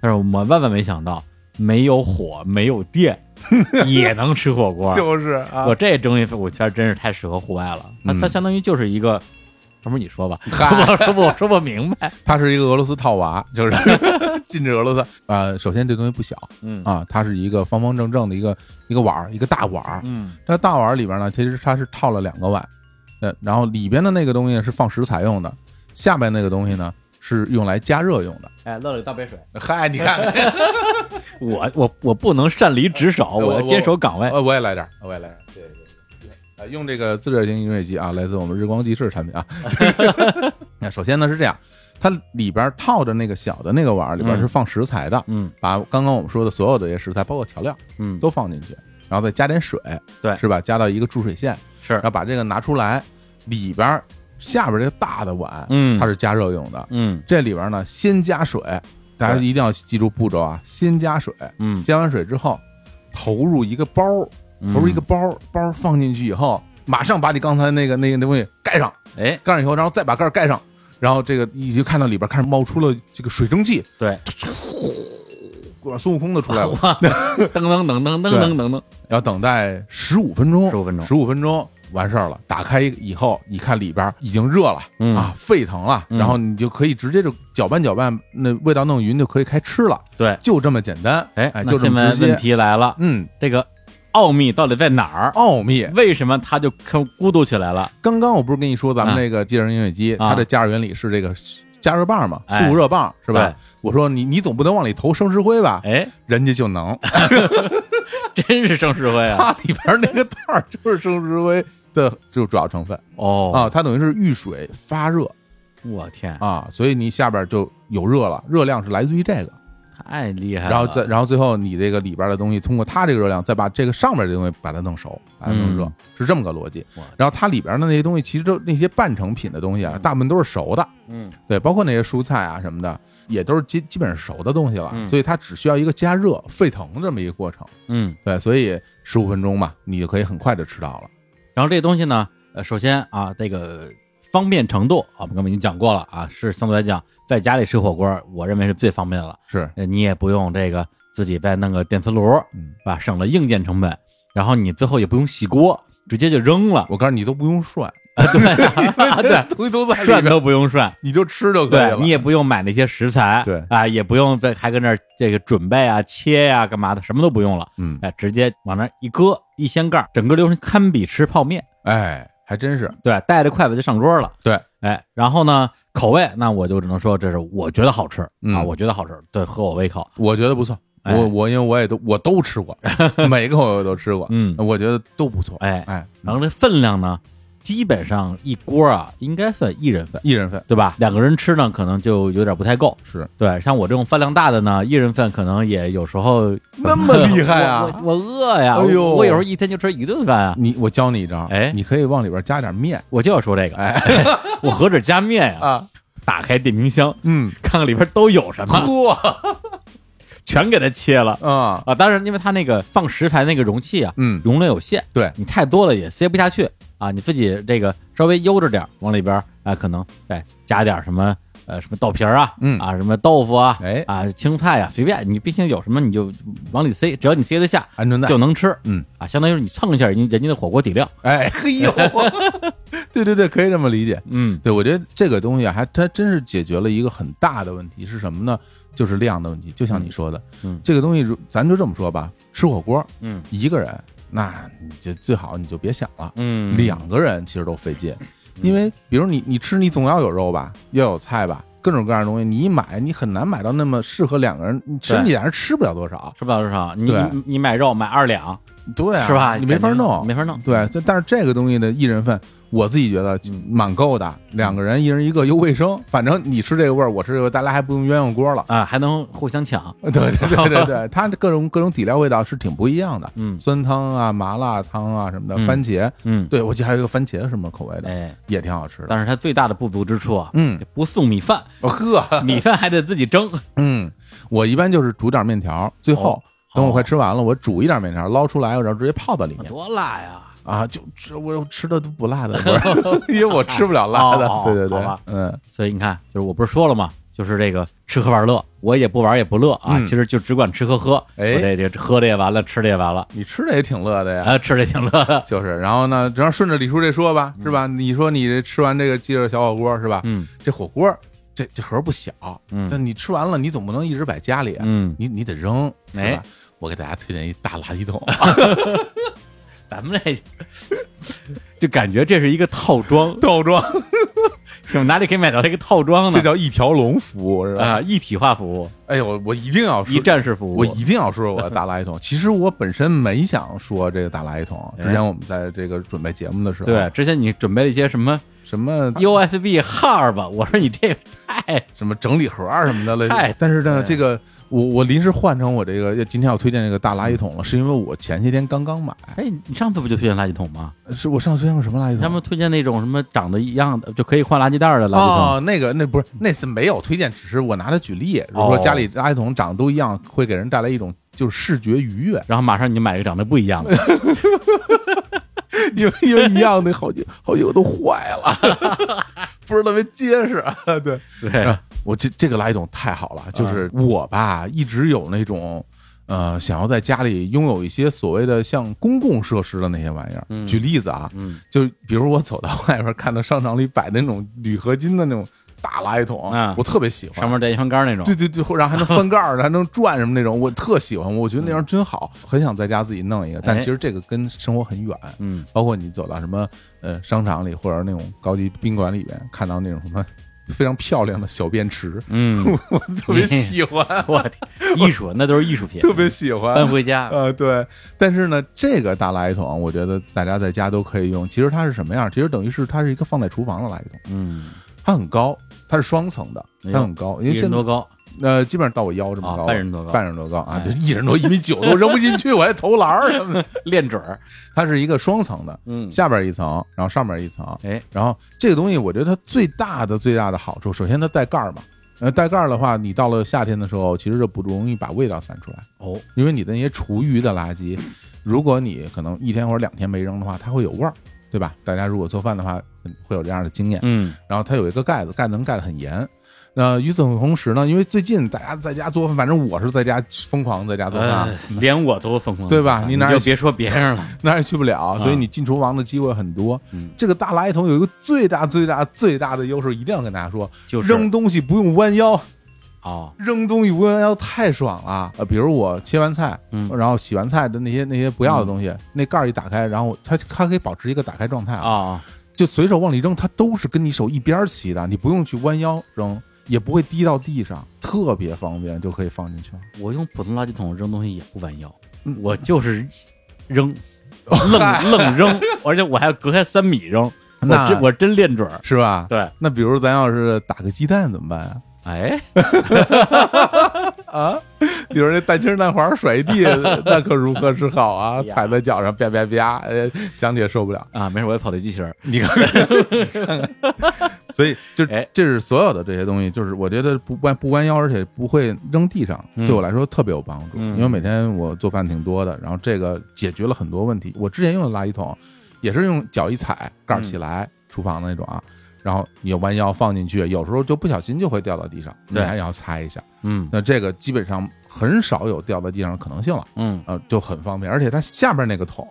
但是我万万没想到，没有火，没有电，也能吃火锅。就是啊我，这东西我觉得真是太适合户外了，那它嗯相当于就是一个，要不你说吧，嗨 我说不我说不明白。它是一个俄罗斯套娃，就是 禁止俄罗斯。呃，首先这东西不小嗯啊，它是一个方方正正的一个一个碗儿，一个大碗儿。嗯这大碗里边呢，其实它是套了两个碗，呃，然后里边的那个东西是放食材用的，下边那个东西呢是用来加热用的。哎，乐乐倒杯水。嗨，你看，我我我不能擅离职守，我我要坚守岗位。呃，我也来点，我也来点，对对对，呃，用这个自热型饮水机啊，来自我们日光集市产品啊。那 首先呢是这样，它里边套着那个小的那个碗儿里边嗯是放食材的，嗯把刚刚我们说的所有的这些食材，包括调料嗯，都放进去，然后再加点水，对是吧？加到一个注水线，是然后把这个拿出来，里边儿下边这个大的碗，嗯。它是加热用的，嗯。这里边呢先加水，大家一定要记住步骤啊，先加水，嗯，加完水之后投入一个包儿，投入一个包儿，包儿放进去以后，马上把你刚才那个那个那东西盖上，哎，盖上以后，然后再把盖儿盖上，然后这个你就看到里边开始冒出了这个水蒸气，对，孙悟空都出来了，噔噔噔噔噔噔噔噔，要等待十五分钟，十五分钟。十五分钟完事儿了。打开以后，你看里边已经热了、嗯啊，沸腾了，嗯然后你就可以直接就搅拌搅拌，那味道弄匀就可以开吃了，对，就这么简单。哎，就这么直接。题来了，嗯，这个奥秘到底在哪儿？奥秘。为什么它就看咕嘟起来了？刚刚我不是跟你说咱们啊那个即热饮水机，啊它的加热原理是这个加热棒嘛，哎速热棒是吧对？我说你你总不能往里投生石灰吧？哎，人家就能，真是生石灰啊！它里边那个袋儿就是生石灰的就主要成分。哦。啊，，它等于是遇水发热。我天，啊，所以你下边就有热了，热量是来自于这个，太厉害了！然后再然后最后你这个里边的东西通过它这个热量，再把这个上面这东西把它弄熟，把它弄热嗯，是这么个逻辑。哇。然后它里边的那些东西，其实都那些半成品的东西啊，大部分都是熟的，嗯。对，包括那些蔬菜啊什么的，也都是基基本上熟的东西了，嗯。所以它只需要一个加热沸腾这么一个过程，嗯，对，所以十五分钟嘛，你就可以很快的吃到了。然后这东西呢，呃，首先啊，这个方便程度啊，我们刚才已经讲过了啊，是相对来讲，在家里吃火锅，我认为是最方便的了。是，呃你也不用这个自己再弄个电磁炉，嗯，是吧？省了硬件成本，然后你最后也不用洗锅，直接就扔了。我告诉，你都不用涮，啊，对啊，对，东西都在里边，涮都不用涮，你就吃就可以了。对你也不用买那些食材，对啊，也不用在还跟那儿这个准备啊、切呀、干嘛的，什么都不用了，嗯，哎，直接往那儿一搁，一掀盖儿，整个流程堪比吃泡面。哎，还真是，对，带着筷子就上桌了。对，哎，然后呢，口味那我就只能说这是我觉得好吃、嗯啊，我觉得好吃，对，合我胃口。我觉得不错。哎我我因为我也都我都吃过，每个我都吃过，嗯，我觉得都不错。哎，哎，然后这分量呢，基本上一锅啊，应该算一人份，一人份。对吧？两个人吃呢，可能就有点不太够。是。对，像我这种饭量大的呢，一人份可能也有时候 那么厉害啊？我我我饿呀，哎呦。我我有时候一天就吃一顿饭啊。你我教你一招，哎。你可以往里边加点面，我就要说这个，哎。我何止加面呀？啊，打开电冰箱，嗯，看看里边都有什么，嚯。全给它切了。啊，啊！当然，因为它那个放食材那个容器啊，嗯，容量有限，对，你太多了也塞不下去，啊，你自己这个稍微悠着点，往里边儿啊，可能哎加点什么呃什么豆皮儿啊，嗯啊什么豆腐啊，哎啊青菜啊，随便你冰箱有什么你就往里塞，只要你塞得下鹌鹑蛋就能吃。嗯，啊，相当于是你蹭一下人家人家的火锅底料。哎，嘿呦，对对对，可以这么理解。嗯对，我觉得这个东西啊，还它真是解决了一个很大的问题，是什么呢？就是量的问题。就像你说的，嗯这个东西咱就这么说吧，吃火锅嗯一个人，那你就最好你就别想了，嗯，两个人其实都费劲，因为比如你你吃你总要有肉吧，要有菜吧，各种各样的东西，你一买你很难买到那么适合两个人，你甚至对俩人吃不了多少。吃不了多少。你对你你买肉买二两对啊，是吧？你没法弄，没法弄。对，这但是这个东西的一人份，我自己觉得蛮够的，两个人一人一个又卫生，反正你吃这个味儿，我吃这个，大家还不用鸳鸯锅了。啊，还能互相抢。对对对对对，它各种各种底料味道是挺不一样的，嗯。酸汤啊、麻辣汤啊什么的，嗯。番茄，嗯，对我记得还有一个番茄什么口味的，哎，也挺好吃的。但是它最大的不足之处啊，嗯，不送米饭，哦呵，米饭还得自己蒸。嗯，我一般就是煮点面条，最后哦。等我快吃完了，我煮一点面条捞出来，然后直接泡到里面。多辣呀！啊，就吃我吃的都不辣的，因为我吃不了辣的对对对，嗯。所以你看，就是我不是说了吗？就是这个吃喝玩乐，我也不玩也不乐啊，嗯其实就只管吃喝喝。哎这这喝的也完了，吃的也完了，你吃的也挺乐的呀，啊，吃的也挺乐的。就是，然后呢，然后顺着李叔这说吧，是吧？你说你这吃完这个鸡肉小火锅是吧？嗯这火锅这这盒不小，嗯但你吃完了，你总不能一直摆家里啊，嗯，你你得扔，是哎？我给大家推荐一大垃圾桶，咱们这 就感觉这是一个套装，套装，是吧哪里可以买到这个套装呢？这叫一条龙服务，是吧？啊，一体化服务，哎呦，我我一定要说一站式服务。我一定要说说我的大垃圾桶。其实我本身没想说这个大垃圾桶，之前我们在这个准备节目的时候，对，之前你准备了一些什么什么 USB 号吧我说你这个太什么整理盒儿什么的了太。但是呢，对这个我我临时换成我这个今天要推荐这个大垃圾桶了，是因为我前些天刚刚买。哎，你上次不就推荐垃圾桶吗？是我上次推荐过什么垃圾桶？他们推荐那种什么长得一样的就可以换垃圾袋儿的垃圾桶。哦，那个那不是那次没有推荐，只是我拿它举例。如果说家里垃圾桶长得都一样，会给人带来一种就是视觉愉悦，然后马上你就买一个长得不一样的，因为因为一样的好几好几个都坏了，不是特别结实。对，对，我这这个垃圾桶太好了，就是我吧，一直有那种呃，想要在家里拥有一些所谓的像公共设施的那些玩意儿。嗯举例子啊，嗯就比如我走到外边看到商场里摆的那种铝合金的那种大垃圾桶，啊我特别喜欢。上面带一翻杆那种。对对对，然后还能翻盖儿，还能转什么那种，我特喜欢。我觉得那样真好，很想在家自己弄一个。但哎其实这个跟生活很远，嗯，包括你走到什么呃商场里或者那种高级宾馆里边，看到那种什么 非常漂亮的小便池，嗯，我特别喜欢，我天，艺术那都是艺术品，特别喜欢。搬回家。呃，对，但是呢，这个大垃圾桶，我觉得大家在家都可以用。其实它是什么样？其实等于是它是一个放在厨房的垃圾桶，嗯，它很高，它是双层的，它很高，因为现在多高？呃，基本上到我腰这么啊高，半人多高半人多高啊，哎就一人多一米九都扔不进去，我还投篮儿什么的。练准儿。它是一个双层的，嗯，下边一层，然后上面一层，哎，然后这个东西，我觉得它最大的最大的好处，首先它带盖儿嘛。呃，带盖儿的话，你到了夏天的时候，其实就不容易把味道散出来，哦，因为你的那些厨余的垃圾，如果你可能一天或者两天没扔的话，它会有味儿，对吧？大家如果做饭的话，会有这样的经验。嗯，然后它有一个盖子，盖子能盖得很严。那与此同时呢，因为最近大家在家做饭，反正我是在家疯狂在家做饭，呃连我都疯狂，对吧你你哪就别说别人了。哪儿也去不了，所以你进厨房的机会很多。嗯，这个大垃圾桶有一个最大最大最大的优势，一定要跟大家说，就是扔东西不用弯腰，哦，扔东西不用弯腰太爽了。呃，比如我切完菜，嗯然后洗完菜的那些那些不要的东西，那盖儿一打开，然后它它可以保持一个打开状态啊，啊，就随手往里扔，它都是跟你手一边齐的，你不用去弯腰扔。也不会滴到地上，特别方便，就可以放进去了。我用普通垃圾桶扔东西也不弯腰嗯，我就是扔，愣愣扔，而且我还要隔开三米扔，我那真我真练准儿。是吧？对，那比如咱要是打个鸡蛋怎么办啊？哎，啊，比如那蛋清蛋黄甩一地，那可如何是好啊？踩在脚上啪啪啪，呃，想起也受不了。啊，没事，我也跑腿机器人儿。你看，所以就哎这是所有的这些东西，就是我觉得不弯不弯腰，而且不会扔地上，嗯对我来说特别有帮助。嗯因为每天我做饭挺多的，然后这个解决了很多问题。我之前用的垃圾桶。也是用脚一踩盖儿起来，厨房的那种啊，然后你弯腰放进去，有时候就不小心就会掉到地上，你对还要擦一下。嗯那这个基本上很少有掉到地上的可能性了，嗯呃，就很方便。而且它下边那个桶，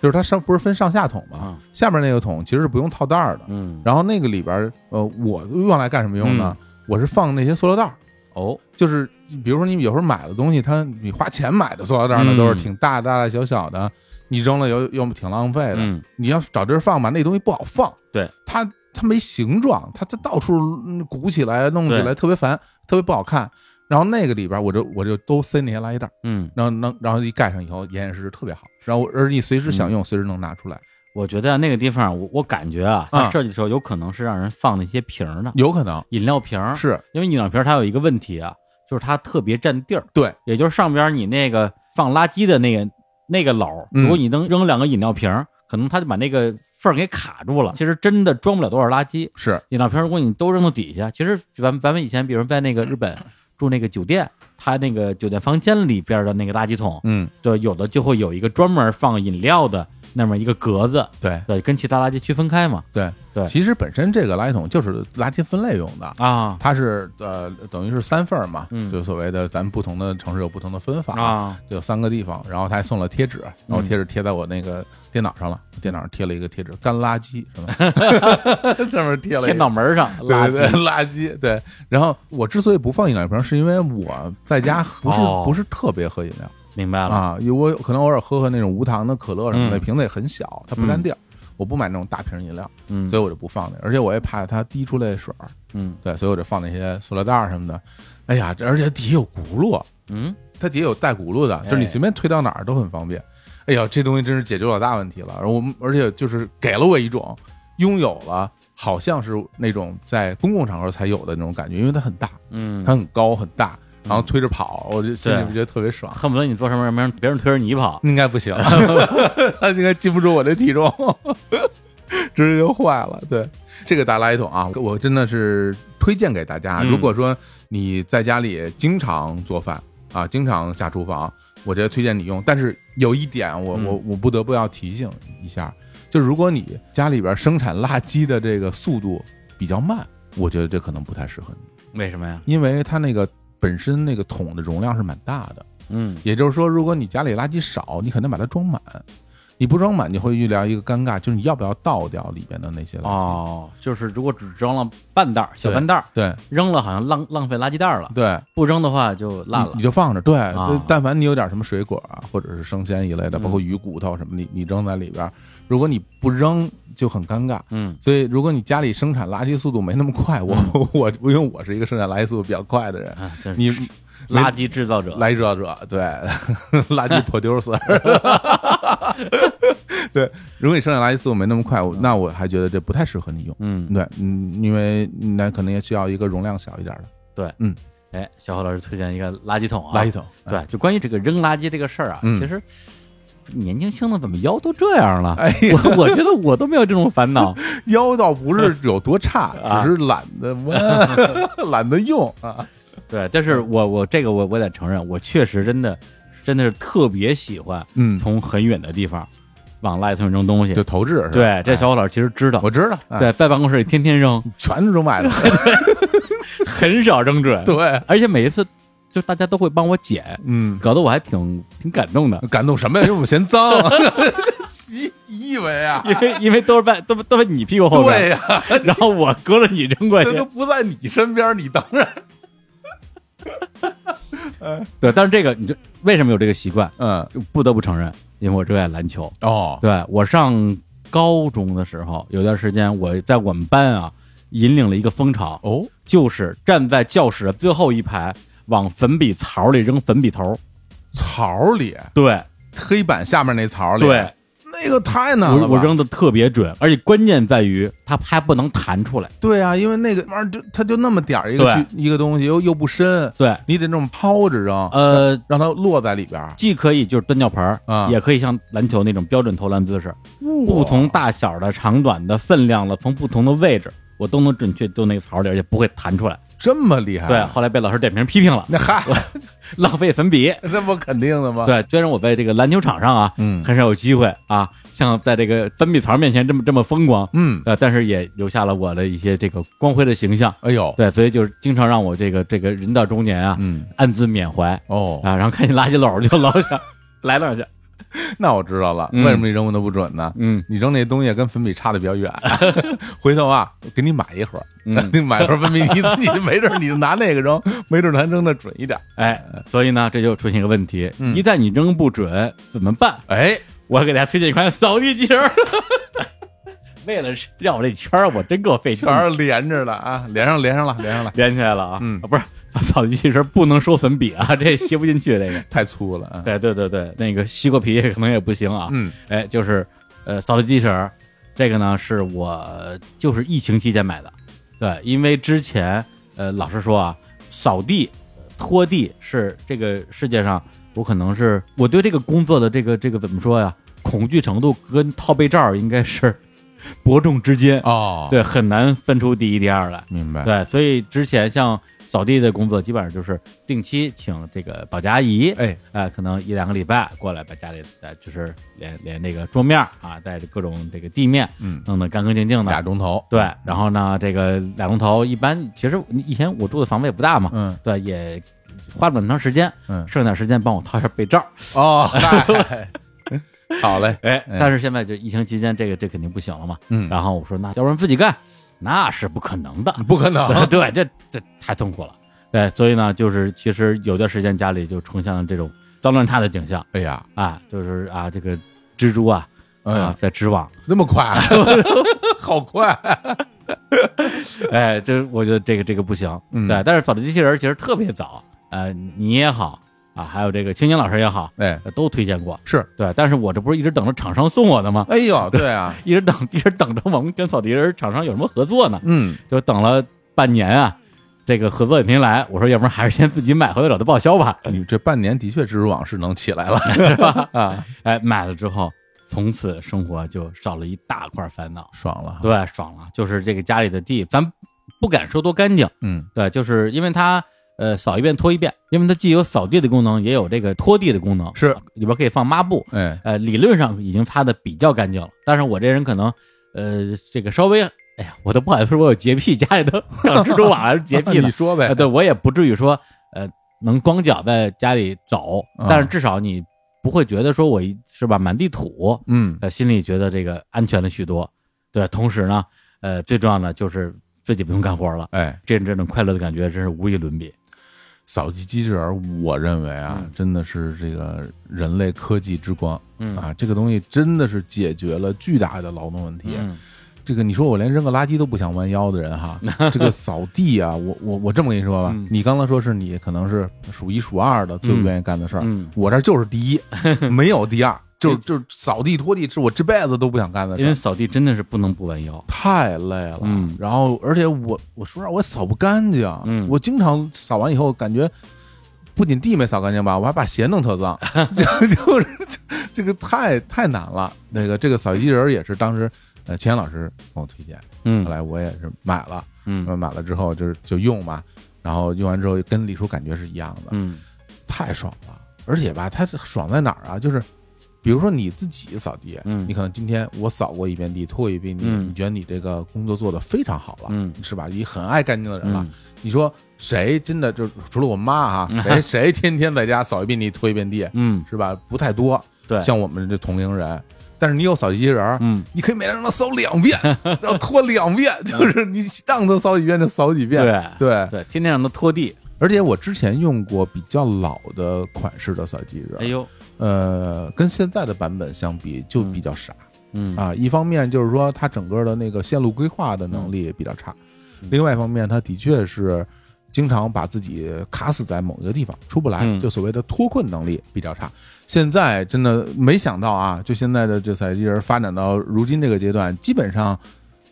就是它上不是分上下桶吗？啊下边那个桶其实是不用套袋儿的，嗯，然后那个里边儿，呃，我用来干什么用呢？我是放那些塑料袋儿。哦，就是比如说你有时候买的东西，它你花钱买的塑料袋呢，嗯都是挺大大大小小的，你扔了又又挺浪费的。嗯你要找地儿放吧，那东西不好放，对它它没形状，它它到处嗯鼓起来弄起来特别烦，特别不好看。然后那个里边我就我就都塞那些垃圾袋，嗯，然后能然后一盖上以后严严实实特别好，然后而你随时想用，随时能拿出来，我觉得那个地方，我我感觉啊，设计的时候有可能是让人放那些瓶儿的有可能饮料瓶儿，是。因为饮料瓶儿它有一个问题啊，就是它特别占地儿，对，也就是上边你那个放垃圾的那个那个篓如果你能扔两个饮料瓶儿，可能它就把那个缝儿给卡住了。其实真的装不了多少垃圾。是饮料瓶如果你都扔到底下，其实咱咱们以前比如在那个日本住那个酒店，它那个酒店房间里边的那个垃圾桶，嗯对，有的就会有一个专门放饮料的那么一个格子，对对，跟其他垃圾区分开嘛。对对。其实本身这个垃圾桶就是垃圾分类用的，啊。它是呃等于是三份儿嘛，嗯。就所谓的咱们不同的城市有不同的分法，啊，就有三个地方，然后他还送了贴纸，然后嗯贴纸贴在我那个电脑上了，电脑上贴了一个贴纸，干垃圾是吧？上面贴了一个贴脑门上垃圾。垃圾对。然后我之所以不放饮料瓶，是因为我在家不是、哦。不是特别喝饮料。明白了，啊，有我可能偶尔喝喝那种无糖的可乐什么的，嗯。瓶子也很小，它不占地儿。我不买那种大瓶饮料，嗯，所以我就不放那，而且我也怕它滴出来水儿，嗯。对，所以我就放那些塑料袋儿什么的。哎呀，这而且底下有轱辘，嗯，它底下有带轱辘的，就是你哎随便推到哪儿都很方便。哎呀，这东西真是解决老大问题了。然后我们而且就是给了我一种拥有了，好像是那种在公共场合才有的那种感觉，因为它很大，嗯，它很高很大，然后推着跑，我就心里对觉得特别爽。恨不得你坐上面，别人别人推着你跑。应该不行，他应该禁不住我的体重，直接就坏了。对，这个大垃圾桶啊，我真的是推荐给大家。嗯如果说你在家里经常做饭啊，经常下厨房，我觉得推荐你用。但是有一点我，我嗯我不得不要提醒一下，就是如果你家里边生产垃圾的这个速度比较慢，我觉得这可能不太适合你，为什么呀？因为它那个本身那个桶的容量是蛮大的。嗯也就是说，如果你家里垃圾少，你肯定把它装满；你不装满，你会遇到一个尴尬，就是你要不要倒掉里边的那些垃圾？哦，就是如果只装了半袋儿小半袋儿，对扔了好像浪浪费垃圾袋儿了。对，不扔的话就烂了你你。就放着。对，但凡你有点什么水果啊，或者是生鲜一类的，嗯包括鱼骨头什么，你你扔在里边，如果你不扔，就很尴尬。嗯。所以，如果你家里生产垃圾速度没那么快，我嗯。我因为我是一个生产垃圾速度比较快的人，啊，真是你垃圾制造者。垃圾制造者，对，垃圾 producer，对，如果你生产垃圾速度没那么快，我那我还觉得这不太适合你用。嗯，对，嗯，因为那可能也需要一个容量小一点的。对，嗯。哎，小何老师推荐一个垃圾桶啊，垃圾桶。对，就关于这个扔垃圾这个事儿啊，嗯。其实年轻轻的怎么腰都这样了？哎，我我觉得我都没有这种烦恼。腰倒不是有多差，啊只是懒得弯，懒得用啊。对，但是我我这个我我得承认，我确实真的真的是特别喜欢嗯，从很远的地方往垃圾桶里扔东西就。投掷是吧？对，这哎小伙老师其实知道，我知道，哎，对，在办公室里天天扔，全是扔外头。很少扔准，对，而且每一次就大家都会帮我捡，嗯，搞得我还挺挺感动的，感动什么呀？因为我们嫌脏。你你以为啊？因为因为都是在都都在你屁股后边，对呀，然后我隔着你扔过去这都，不在你身边，你当然 对，但是这个你就为什么有这个习惯？嗯就不得不承认，因为我热爱篮球。哦对我上高中的时候，有段时间我在我们班啊引领了一个风潮，哦就是站在教室的最后一排往粉笔槽里扔粉笔头。槽里对黑板下面那槽里，对，那个太难了我我扔的特别准，而且关键在于它还不能弹出来。对啊，因为那个玩意儿就它就那么点儿一个一个东西，又又不深，对，你得这么抛着扔，呃，让它落在里边儿。既可以就是端尿盆儿啊也可以像篮球那种标准投篮姿势，不同大小的、长短的、分量的，从不同的位置，我都能准确丢那个槽里，而且不会弹出来。这么厉害，对，后来被老师点名批评了。那嗨，浪费粉笔。那不肯定的吗？，对，虽然我在这个篮球场上啊，嗯很少有机会啊，像在这个粉笔槽面前这么这么风光，嗯，呃，但是也留下了我的一些这个光辉的形象。哎呦，对，所以就是经常让我这个这个人到中年啊，嗯，暗自缅怀哦，啊，然后看见垃圾篓就老想 来两下。那我知道了，嗯为什么你扔的不准呢？嗯你扔那东西跟粉笔差的比较远，回头啊，给你买一盒，嗯 你买盒粉笔，你自己没准你就拿那个扔，没准还扔的准一点。哎，所以呢，这就出现一个问题，嗯一旦你扔不准怎么办？哎，我给大家推荐一款扫地机器人儿。为了绕这圈儿，我真够费劲全。是连着的啊，连上连上了，连上了，连起来了啊！嗯啊不是扫地机器人不能收粉笔啊，这吸不进去这个。太粗了啊。对对对对，那个西瓜皮可能也不行啊。嗯哎，就是呃，扫地机器人，这个呢是我就是疫情期间买的。对，因为之前呃，老实说啊，扫地、呃拖地是这个世界上我可能是我对这个工作的这个这个怎么说呀，恐惧程度跟套被罩应该是伯仲之间。哦，，对，很难分出第一、第二来。明白。对，所以之前像扫地的工作，基本上就是定期请这个保洁阿姨，哎，哎，可能一两个礼拜过来把家里呃，就是连连这个桌面啊，带着各种这个地面嗯，弄得干干净净的。俩钟头。对，然后呢，这个俩钟头一般，其实以前我住的房子也不大嘛，嗯对，也花不了那么长时间，嗯，剩点时间帮我套一下被罩。哦，嗨，好嘞。哎哎，但是现在就疫情期间，这个这肯定不行了嘛。嗯，然后我说，那要不然自己干，那是不可能的。不可能。对，这这太痛苦了。对，所以呢，就是其实有段时间家里就呈现了这种脏乱差的景象哎呀，啊，就是啊，这个蜘蛛啊啊哎呀，在织网，那么快，好快。哎，这我觉得这个这个不行。嗯对，但是扫地机器人其实特别早，呃，你也好啊，还有这个青年老师也好，哎，呃都推荐过。是。对，但是我这不是一直等着厂商送我的吗？哎呦，对啊，一直等，一直等着我们跟扫地人厂商有什么合作呢？嗯，就等了半年啊，这个合作也没来。我说，要不然还是先自己买回来找他报销吧。你这半年的确蜘蛛网是能起来了 是吧？啊，哎，买了之后，从此生活就少了一大块烦恼。爽了。，对，爽了，就是这个家里的地，咱不敢说多干净，嗯，对，就是因为它呃扫一遍拖一遍，因为它既有扫地的功能，也有这个拖地的功能，是，里边可以放抹布，哎，呃，理论上已经擦的比较干净了。但是我这人可能呃这个稍微，哎呀，我都不好意思说我有洁癖，家里都 长蜘蛛网还是洁癖 你。说呗呃，。对我也不至于说呃能光脚在家里走，嗯但是至少你不会觉得说我是吧满地土，嗯，呃，心里觉得这个安全了许多。对，同时呢，呃，最重要的就是自己不用干活了，哎，这这种快乐的感觉真是无与伦比。扫地机器人，我认为啊嗯，真的是这个人类科技之光嗯。啊！这个东西真的是解决了巨大的劳动问题。嗯。这个你说我连扔个垃圾都不想弯腰的人哈，这个扫地啊，我我我这么跟你说吧嗯，你刚才说是你可能是数一数二的最不愿意干的事儿，嗯，我这就是第一，没有第二，就是就是扫地拖地是我这辈子都不想干的事。因为扫地真的是不能不弯腰。太累了，嗯然后而且我我说实话，我扫不干净，嗯我经常扫完以后感觉不仅地没扫干净吧，我还把鞋弄特脏，就就是就这个太太难了。那个这个扫地机器人也是当时呃钱老师帮我推荐，嗯后来我也是买了，嗯买了之后就是就用嘛，然后用完之后跟李叔感觉是一样的，嗯太爽了。而且吧，它是爽在哪儿啊？就是比如说你自己扫地，嗯你可能今天我扫过一遍地，拖过一遍地，嗯你觉得你这个工作做得非常好了，嗯是吧？你很爱干净的人了。嗯你说谁真的就除了我妈哈，谁谁天天在家扫一遍地，拖一遍地，嗯，是吧？不太多，对，像我们这同龄人。但是你有扫地机器人，嗯你可以每天让他扫两遍，然后拖两遍，就是你让他扫几遍就扫几遍。对对，对，天天让他拖地。而且我之前用过比较老的款式的扫地机器人，哎呦，呃，跟现在的版本相比就比较傻。嗯啊，一方面就是说它整个的那个线路规划的能力比较差，嗯另外一方面它的确是经常把自己卡死在某一个地方出不来，嗯就所谓的脱困能力比较差。现在真的没想到啊，就现在的这扫地机器人发展到如今这个阶段，基本上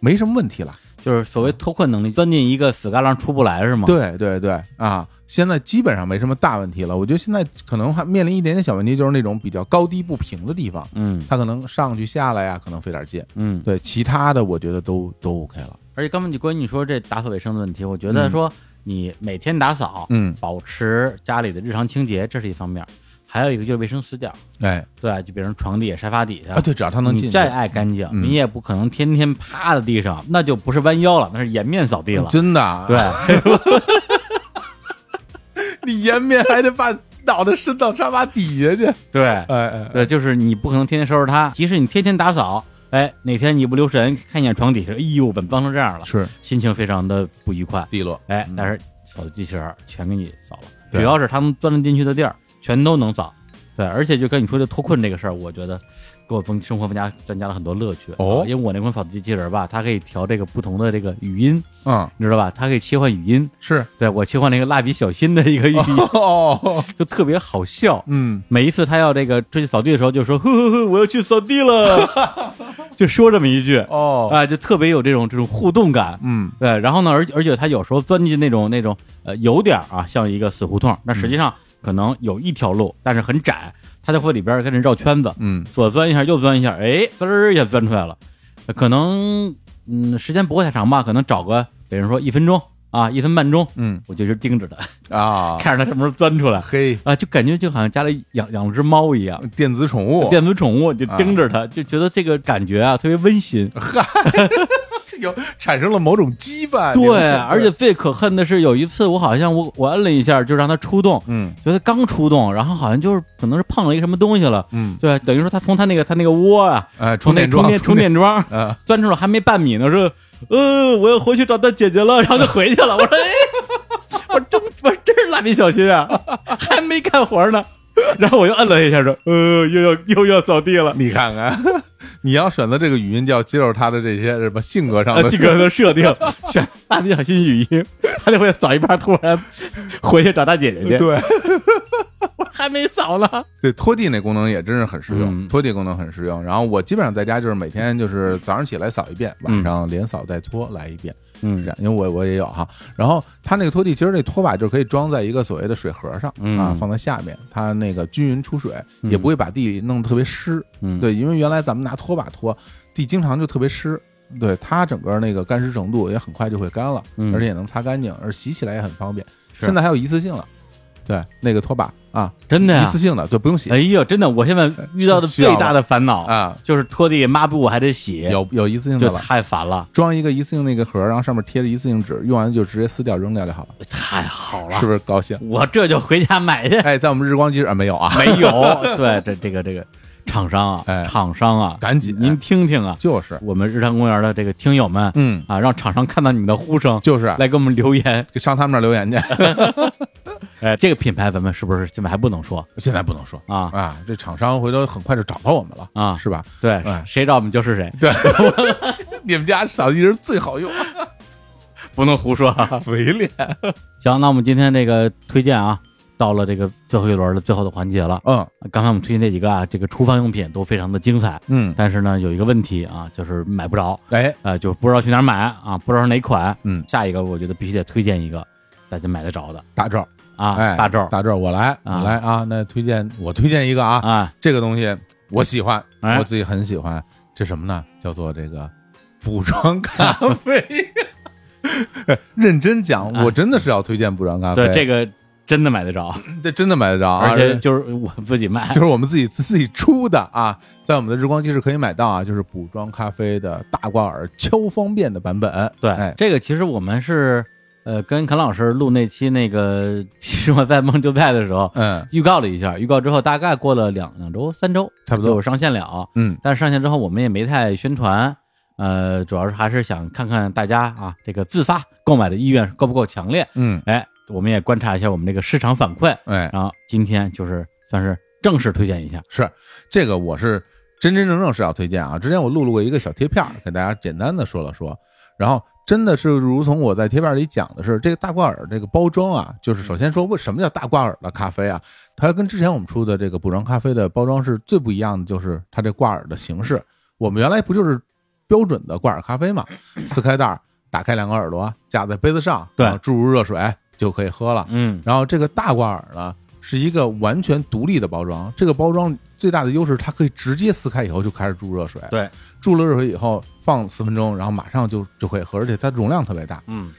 没什么问题了。就是所谓脱困能力，钻进一个死旮旯出不来是吗？，对对对啊，现在基本上没什么大问题了。我觉得现在可能还面临一点点小问题，就是那种比较高低不平的地方，嗯它可能上去下来呀，可能费点劲。嗯，对，其他的我觉得都都 OK 了。而且刚才你关于你说这打扫卫生的问题，我觉得说你每天打扫，嗯，保持家里的日常清洁，这是一方面。还有一个就是卫生死角，哎，对，就比如床底下、沙发底下啊，对，只要他能进，你再爱干净，你也不可能天天趴在地上，那就不是弯腰了，那是颜面扫地了，真的，对。你颜面还得把脑袋伸到沙发底下去，对，哎哎，对，就是你不可能天天收拾它，即使你天天打扫，哎，哪天你不留神看见床底下，哎呦，怎么脏成这样了？是，心情非常的不愉快，低落，哎，但是扫地机器人全给你扫了，只要是他们钻得进去的地儿，全都能扫。对，而且就跟你说的脱困这个事儿，我觉得给我增生活增加增加了很多乐趣哦。因为我那款扫地机器人吧，它可以调这个不同的这个语音，嗯，你知道吧？它可以切换语音，是对我切换了一个蜡笔小新的一个语音，哦，就特别好笑。嗯，每一次他要这个出去扫地的时候，就说：“ 呵呵呵，我要去扫地了。”就说这么一句哦，啊，就特别有这种这种互动感。嗯，对。然后呢，而而且他有时候钻进那种那种呃有点啊像一个死胡同，那实际上可能有一条路，但是很窄。他就会里边跟着绕圈子，嗯，左钻一下，右钻一下，哎，滋儿也钻出来了。可能嗯，时间不会太长吧，可能找个，比如说一分钟啊，一分半钟，嗯，我就一直盯着他啊，看着他什么时候钻出来。嘿啊，就感觉就好像家里养养了只猫一样，电子宠物，电子宠物，就盯着它，就觉得这个感觉啊特别温馨。嗨。有产生了某种羁绊，对，而且最可恨的是，有一次我好像我我摁了一下，就让它出动，嗯，觉得刚出动，然后好像就是可能是碰了一个什么东西了，嗯，对，等于说它从它那个它那个窝啊，呃，充电充电充电桩，嗯，钻出来还没半米呢，说，呃，我要回去找他姐姐了，然后就回去了。我说，哎，我真我真是蜡笔小新啊，还没干活呢。然后我又摁了一下，说：“呃，又要又要扫地了。”你看看，你要选择这个语音，就要接受他的这些什么性格上的性格的设定，选蜡笔小新语音，他就会扫一半，突然回去找大姐姐去。对，我还没扫呢。对，拖地那功能也真是很实用，嗯拖地功能很实用。然后我基本上在家就是每天就是早上起来扫一遍，晚上连扫带拖来一遍。嗯，因为我我也有哈，然后它那个拖地，其实那拖把就可以装在一个所谓的水盒上啊，放在下面，它那个均匀出水，也不会把地弄得特别湿。嗯，对，因为原来咱们拿拖把拖地，经常就特别湿，对它整个那个干湿程度也很快就会干了，而且也能擦干净，而洗起来也很方便。现在还有一次性了，对，那个拖把啊，真的一次性的，对，不用洗。哎呦，真的，我现在遇到的最大的烦恼啊，就是拖地抹布还得洗，有有一次性的了，太烦了。装一个一次性那个盒，然后上面贴着一次性纸，用完就直接撕掉扔掉就好了。太好了，是不是高兴？我这就回家买去。哎，在我们日光机啊，没有啊，没有。对，这这个这个厂商啊，哎，厂商啊，赶紧您听听啊，就是我们日坛公园的这个听友们，嗯啊，让厂商看到你们的呼声，就是来给我们留言，上他们那留言去。哎，这个品牌咱们是不是现在还不能说？现在不能说啊啊！这厂商回头很快就找到我们了啊，是吧？对，谁找我们就是谁。对，你们家扫地人最好用，不能胡说，嘴脸。行，那我们今天这个推荐啊，到了这个最后一轮的最后的环节了。嗯，刚才我们推荐这几个啊，这个厨房用品都非常的精彩。嗯，但是呢，有一个问题啊，就是买不着。哎，呃，就不知道去哪儿买啊，不知道是哪款。嗯，下一个我觉得必须得推荐一个大家买得着的大罩啊，哎，大罩，大罩，我来，我来啊！那推荐我推荐一个啊啊，这个东西我喜欢，哎我自己很喜欢。这什么呢？叫做这个补妆咖啡。认真讲，我真的是要推荐补妆咖啡。对，这个真的买得着，这真的买得着，而且就是我自己卖，就是我们自己 自己出的啊，在我们的日光机是可以买到啊，就是补装咖啡的大挂耳超方便的版本。对，哎，这个其实我们是呃跟肯老师录那期那个《其实我在梦就在》的时候，嗯，预告了一下，预告之后大概过了两两周、三周，差不多就上线了。嗯，但是上线之后我们也没太宣传。呃，主要是还是想看看大家啊，这个自发购买的意愿够不够强烈。嗯，哎，我们也观察一下我们这个市场反馈。哎，然后今天就是算是正式推荐一下。是这个，我是真真正正是要推荐啊。之前我录了过一个小贴片，给大家简单的说了说。然后真的是如同我在贴片里讲的是，这个大挂耳这个包装啊，就是首先说为什么叫大挂耳的咖啡啊？它跟之前我们出的这个补装咖啡的包装是最不一样的，就是它这挂耳的形式。我们原来不就是标准的挂耳咖啡嘛，撕开袋儿，打开两个耳朵，架在杯子上，对，注入热水就可以喝了。嗯，然后这个大挂耳呢，是一个完全独立的包装。这个包装最大的优势，它可以直接撕开以后就开始注热水。对，注了热水以后放四分钟，然后马上就就会喝，而且它容量特别大。嗯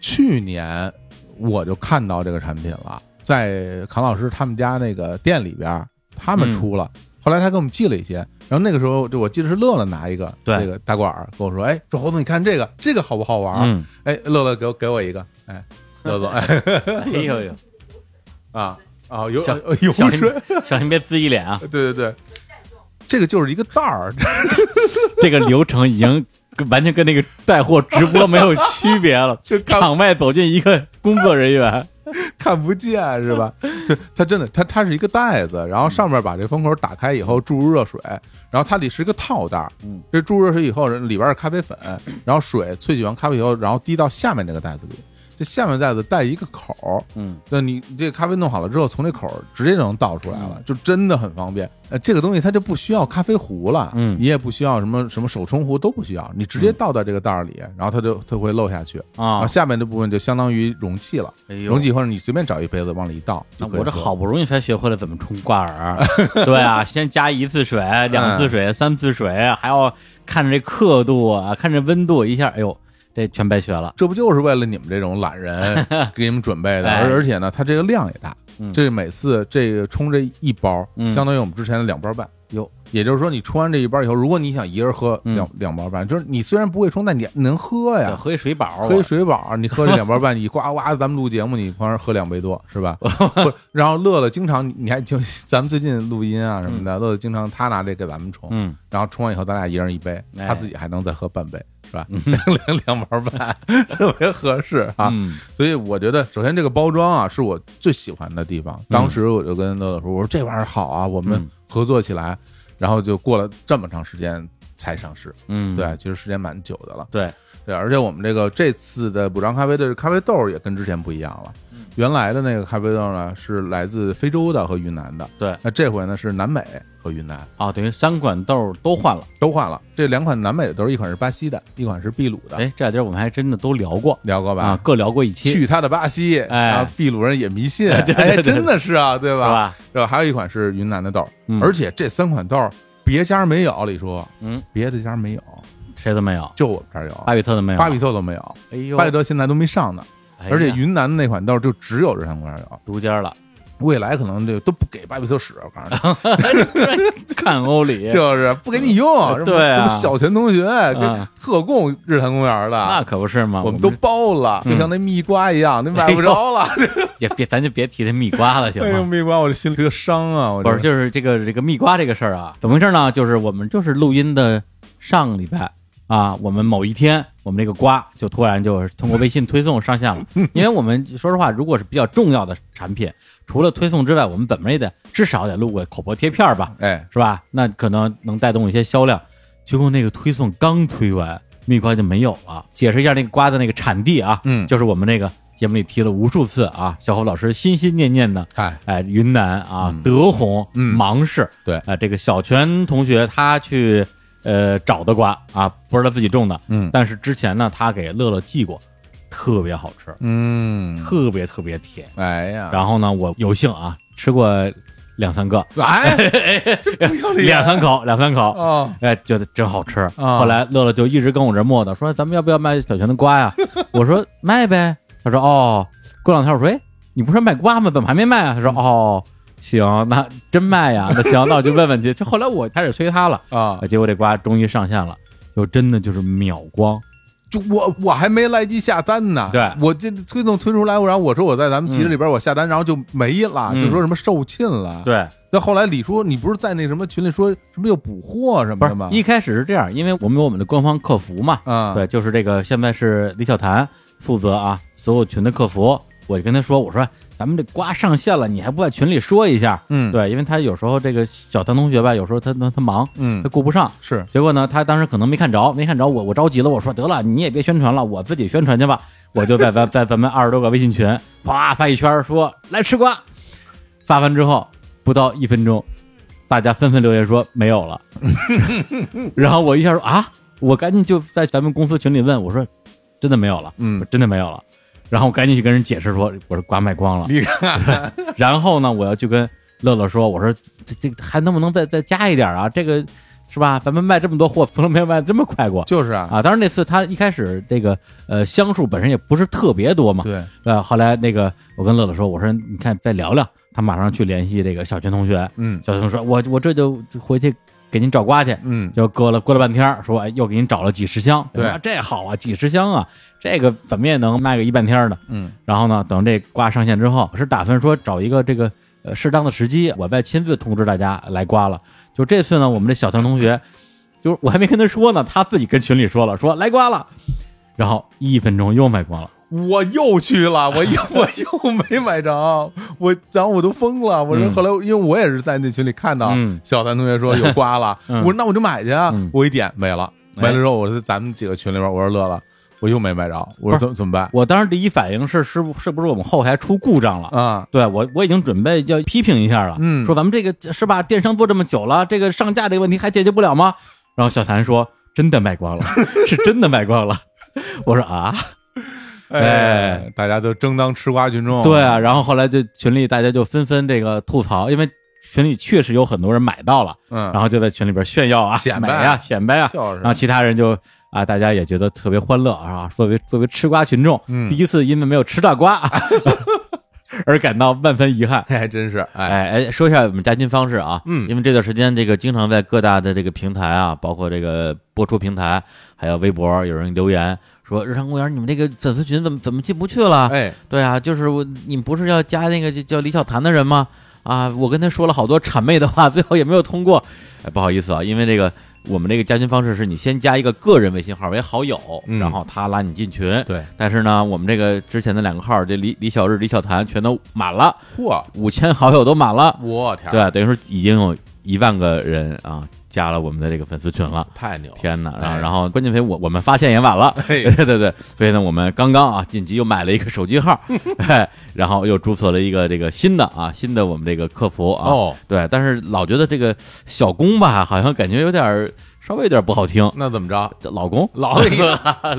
去年我就看到这个产品了，在康老师他们家那个店里边，他们出了。后来他给我们寄了一些，然后那个时候就我记得是乐乐拿一个对这个大罐儿跟我说：“哎，说猴子，你看这个这个好不好玩？”嗯，哎，乐乐给我给我一个，哎，乐总，哎 哎呦呦，啊啊，有有小心水，小心别滋一脸啊！对对对，这个就是一个袋儿，这个流程已经跟完全跟那个带货直播没有区别了。就场外走进一个工作人员，看不见是吧？就它真的，它它是一个袋子，然后上面把这封口打开以后注入热水，然后它里是一个套袋儿，嗯，这注入热水以后里边是咖啡粉，然后水萃取完咖啡以后，然后滴到下面这个袋子里，这下面袋子带一个口儿，嗯，那你你这个咖啡弄好了之后，从这口儿直接就能倒出来了嗯，就真的很方便。呃，这个东西它就不需要咖啡壶了，嗯你也不需要什么什么手冲壶都不需要，你直接倒到这个袋儿里，然后它就它会漏下去，然啊后，下面这部分就相当于容器了。哎呦容器或者你随便找一杯子往里一倒，那可以喝我这好不容易才学会了怎么冲挂耳，对啊，先加一次水、两次水、三次水，还要看着这刻度啊，看着温度，一下，哎呦，这全白学了。这不就是为了你们这种懒人 给你们准备的？哎而而且呢，它这个量也大，嗯这每次这个冲这一包，嗯相当于我们之前的两包半。哟，也就是说，你冲完这一包以后，如果你想一人喝嗯两、两包半，就是你虽然不会冲，但你能喝呀。喝一水饱，喝一水饱，你喝这两包半，你呱呱，咱们录节目，你光是喝两杯多是吧？然后乐乐经常，你还就咱们最近录音啊什么的，乐乐经常他拿这给咱们冲，嗯，然后冲完以后咱俩一人一杯，哎他自己还能再喝半杯，是吧？两两两包半，特别合适啊。嗯所以我觉得，首先这个包装啊，是我最喜欢的地方。当时我就跟乐乐说：“我说这玩意儿好啊，我们嗯合作起来。”然后就过了这么长时间才上市，嗯，对，其实时间蛮久的了。对，对，而且我们这个这次的补张咖啡的咖啡豆也跟之前不一样了。嗯原来的那个咖啡豆呢是来自非洲的和云南的，对。那这回呢是南美和云南。啊，等于三款豆都换了。都换了。这两款南美的豆，一款是巴西的，一款是秘鲁的，哎，这俩地儿我们还真的都聊过。聊过吧？啊，各聊过一期，去他的巴西，哎。秘鲁人也迷信，对对哎，真的是啊，对吧？是吧？是吧？还有一款是云南的豆，嗯。而且这三款豆别家没有，李叔，嗯，别的家没有，谁都没有，就我们这儿有，巴比特都没有，巴比特都没有，哎呦，巴比特现在都没上呢。而且云南的那款豆就只有日坛公园有，独家了，未来可能就都不给巴比特使，我告诉你，看欧里，就是不给你用，什么对啊小泉同学特供日坛公园的那。可不是嘛，我们都包了，嗯就像那蜜瓜一样，那买不着了。也别，咱就别提这蜜瓜了，行吗？蜜瓜，我这心里个伤啊！我不是，就是这个这个蜜瓜这个事儿啊，怎么回事呢？就是我们就是录音的上个礼拜啊，我们某一天，我们那个瓜就突然就是通过微信推送上线了。因为我们说实话，如果是比较重要的产品，除了推送之外，我们怎么也得至少得录个口播贴片吧，哎，是吧？那可能能带动一些销量。结果那个推送刚推完，蜜瓜就没有了。解释一下那个瓜的那个产地啊，嗯就是我们那个节目里提了无数次啊，小侯老师心心念念的，哎，哎，云南啊，嗯德宏，嗯芒市，对啊、这个小泉同学他去呃找的瓜啊，不是他自己种的，嗯但是之前呢，他给乐乐寄过，特别好吃，嗯，特别特别甜。哎呀，然后呢，我有幸啊吃过两三个，哎，两三口，两三口，啊，哎，觉得真好吃。啊后来乐乐就一直跟我这磨叨，说咱们要不要卖小泉的瓜呀？我说卖呗。他说哦。过两天我说，哎，你不是卖瓜吗？怎么还没卖啊？他说哦，行，那真卖呀？那行，那我就问问去。就后来我开始催他了，啊，结果这瓜终于上线了，就真的就是秒光。就我我还没来及下单呢，对我这推送推出来，然后我说我在咱们集市里边我下单，然后就没了，嗯就说什么售罄了。，对，那后来李叔，你不是在那什么群里说什么又补货什么的吗？一开始是这样，因为我们有我们的官方客服嘛，啊，对，就是这个现在是李小谭负责啊所有群的客服，我就跟他说，我说咱们这瓜上线了，你还不在群里说一下？嗯，，对，因为他有时候这个小唐同学吧，有时候他他他忙，嗯他，顾不上。是，结果呢，他当时可能没看着，没看着我，我着急了，我说得了，你也别宣传了，我自己宣传去吧。我就在咱在咱们二十多个微信群，啪发一圈，说来吃瓜。发完之后不到一分钟，大家纷纷留言说没有了。然后我一下说啊，我赶紧就在咱们公司群里问我说，真的没有了，嗯真的没有了。然后我赶紧去跟人解释说，我说瓜卖光了。你看，然后呢，我要去跟乐乐说，我说这这还能不能再再加一点啊？这个是吧？咱们卖这么多货，从来没有卖这么快过就是啊，啊！当然那次他一开始这个呃箱数本身也不是特别多嘛，对，呃，后来那个我跟乐乐说，我说你看再聊聊，他马上去联系这个小泉同学，嗯小泉说，我我这就回去给您找瓜去。嗯，就搁了搁了半天，说哎又给您找了几十箱，对这好啊，几十箱啊，这个怎么也能卖个一半天儿的。嗯然后呢，等这瓜上线之后，是打算说找一个这个呃适当的时机，我再亲自通知大家来瓜了。就这次呢，我们这小唐同学，就是我还没跟他说呢，他自己跟群里说了，说来瓜了，然后一分钟又卖光了。我又去了，我又 我又没买着，我然后我都疯了。我说嗯后来，因为我也是在那群里看到嗯小谭同学说有瓜了，嗯 我说那我就买去啊嗯。我一点没了，哎没了之后，我说咱们几个群里边，我说乐乐，我又没买着，我说怎么怎么办我当时第一反应是，是不是不是我们后台出故障了？啊？对我我已经准备要批评一下了，嗯说咱们这个是吧，电商做这么久了，这个上架这个问题还解决不了吗？然后小谭说真的卖光了，是真的卖光了。我说啊，哎，大家都争当吃瓜群众，对啊，然后后来就群里大家就纷纷这个吐槽，因为群里确实有很多人买到了，嗯，然后就在群里边炫耀啊，显摆。啊，显摆啊，就是然后其他人就啊，大家也觉得特别欢乐啊。作为作为吃瓜群众，嗯。第一次因为没有吃到瓜 而感到万分遗憾。还 真是，哎，哎哎，说一下我们加群方式啊，嗯。因为这段时间这个经常在各大的这个平台啊，包括这个播出平台，还有微博，有人留言说日常公园你们这个粉丝群怎么怎么进不去了？哎，对啊，就是我，你们不是要加那个就叫李小谭的人吗？啊，我跟他说了好多谄媚的话，最后也没有通过。哎，不好意思啊，因为这个我们这个加群方式是你先加一个个人微信号为好友，嗯然后他拉你进群。对，但是呢，我们这个之前的两个号，这李李小日、李小谭全都满了，嚯，五千好友都满了。我天，对，等于说已经有一万个人啊加了我们的这个粉丝群了。太牛了，天哪！然后，哎。然后关键为我我们发现也晚了，嘿。对对对，所以呢，我们刚刚啊紧急又买了一个手机号，哎，然后又注册了一个这个新的啊新的我们这个客服啊，哦，对，但是老觉得这个小工吧，好像感觉有点儿稍微有点不好听，那怎么着？叫老公？老李。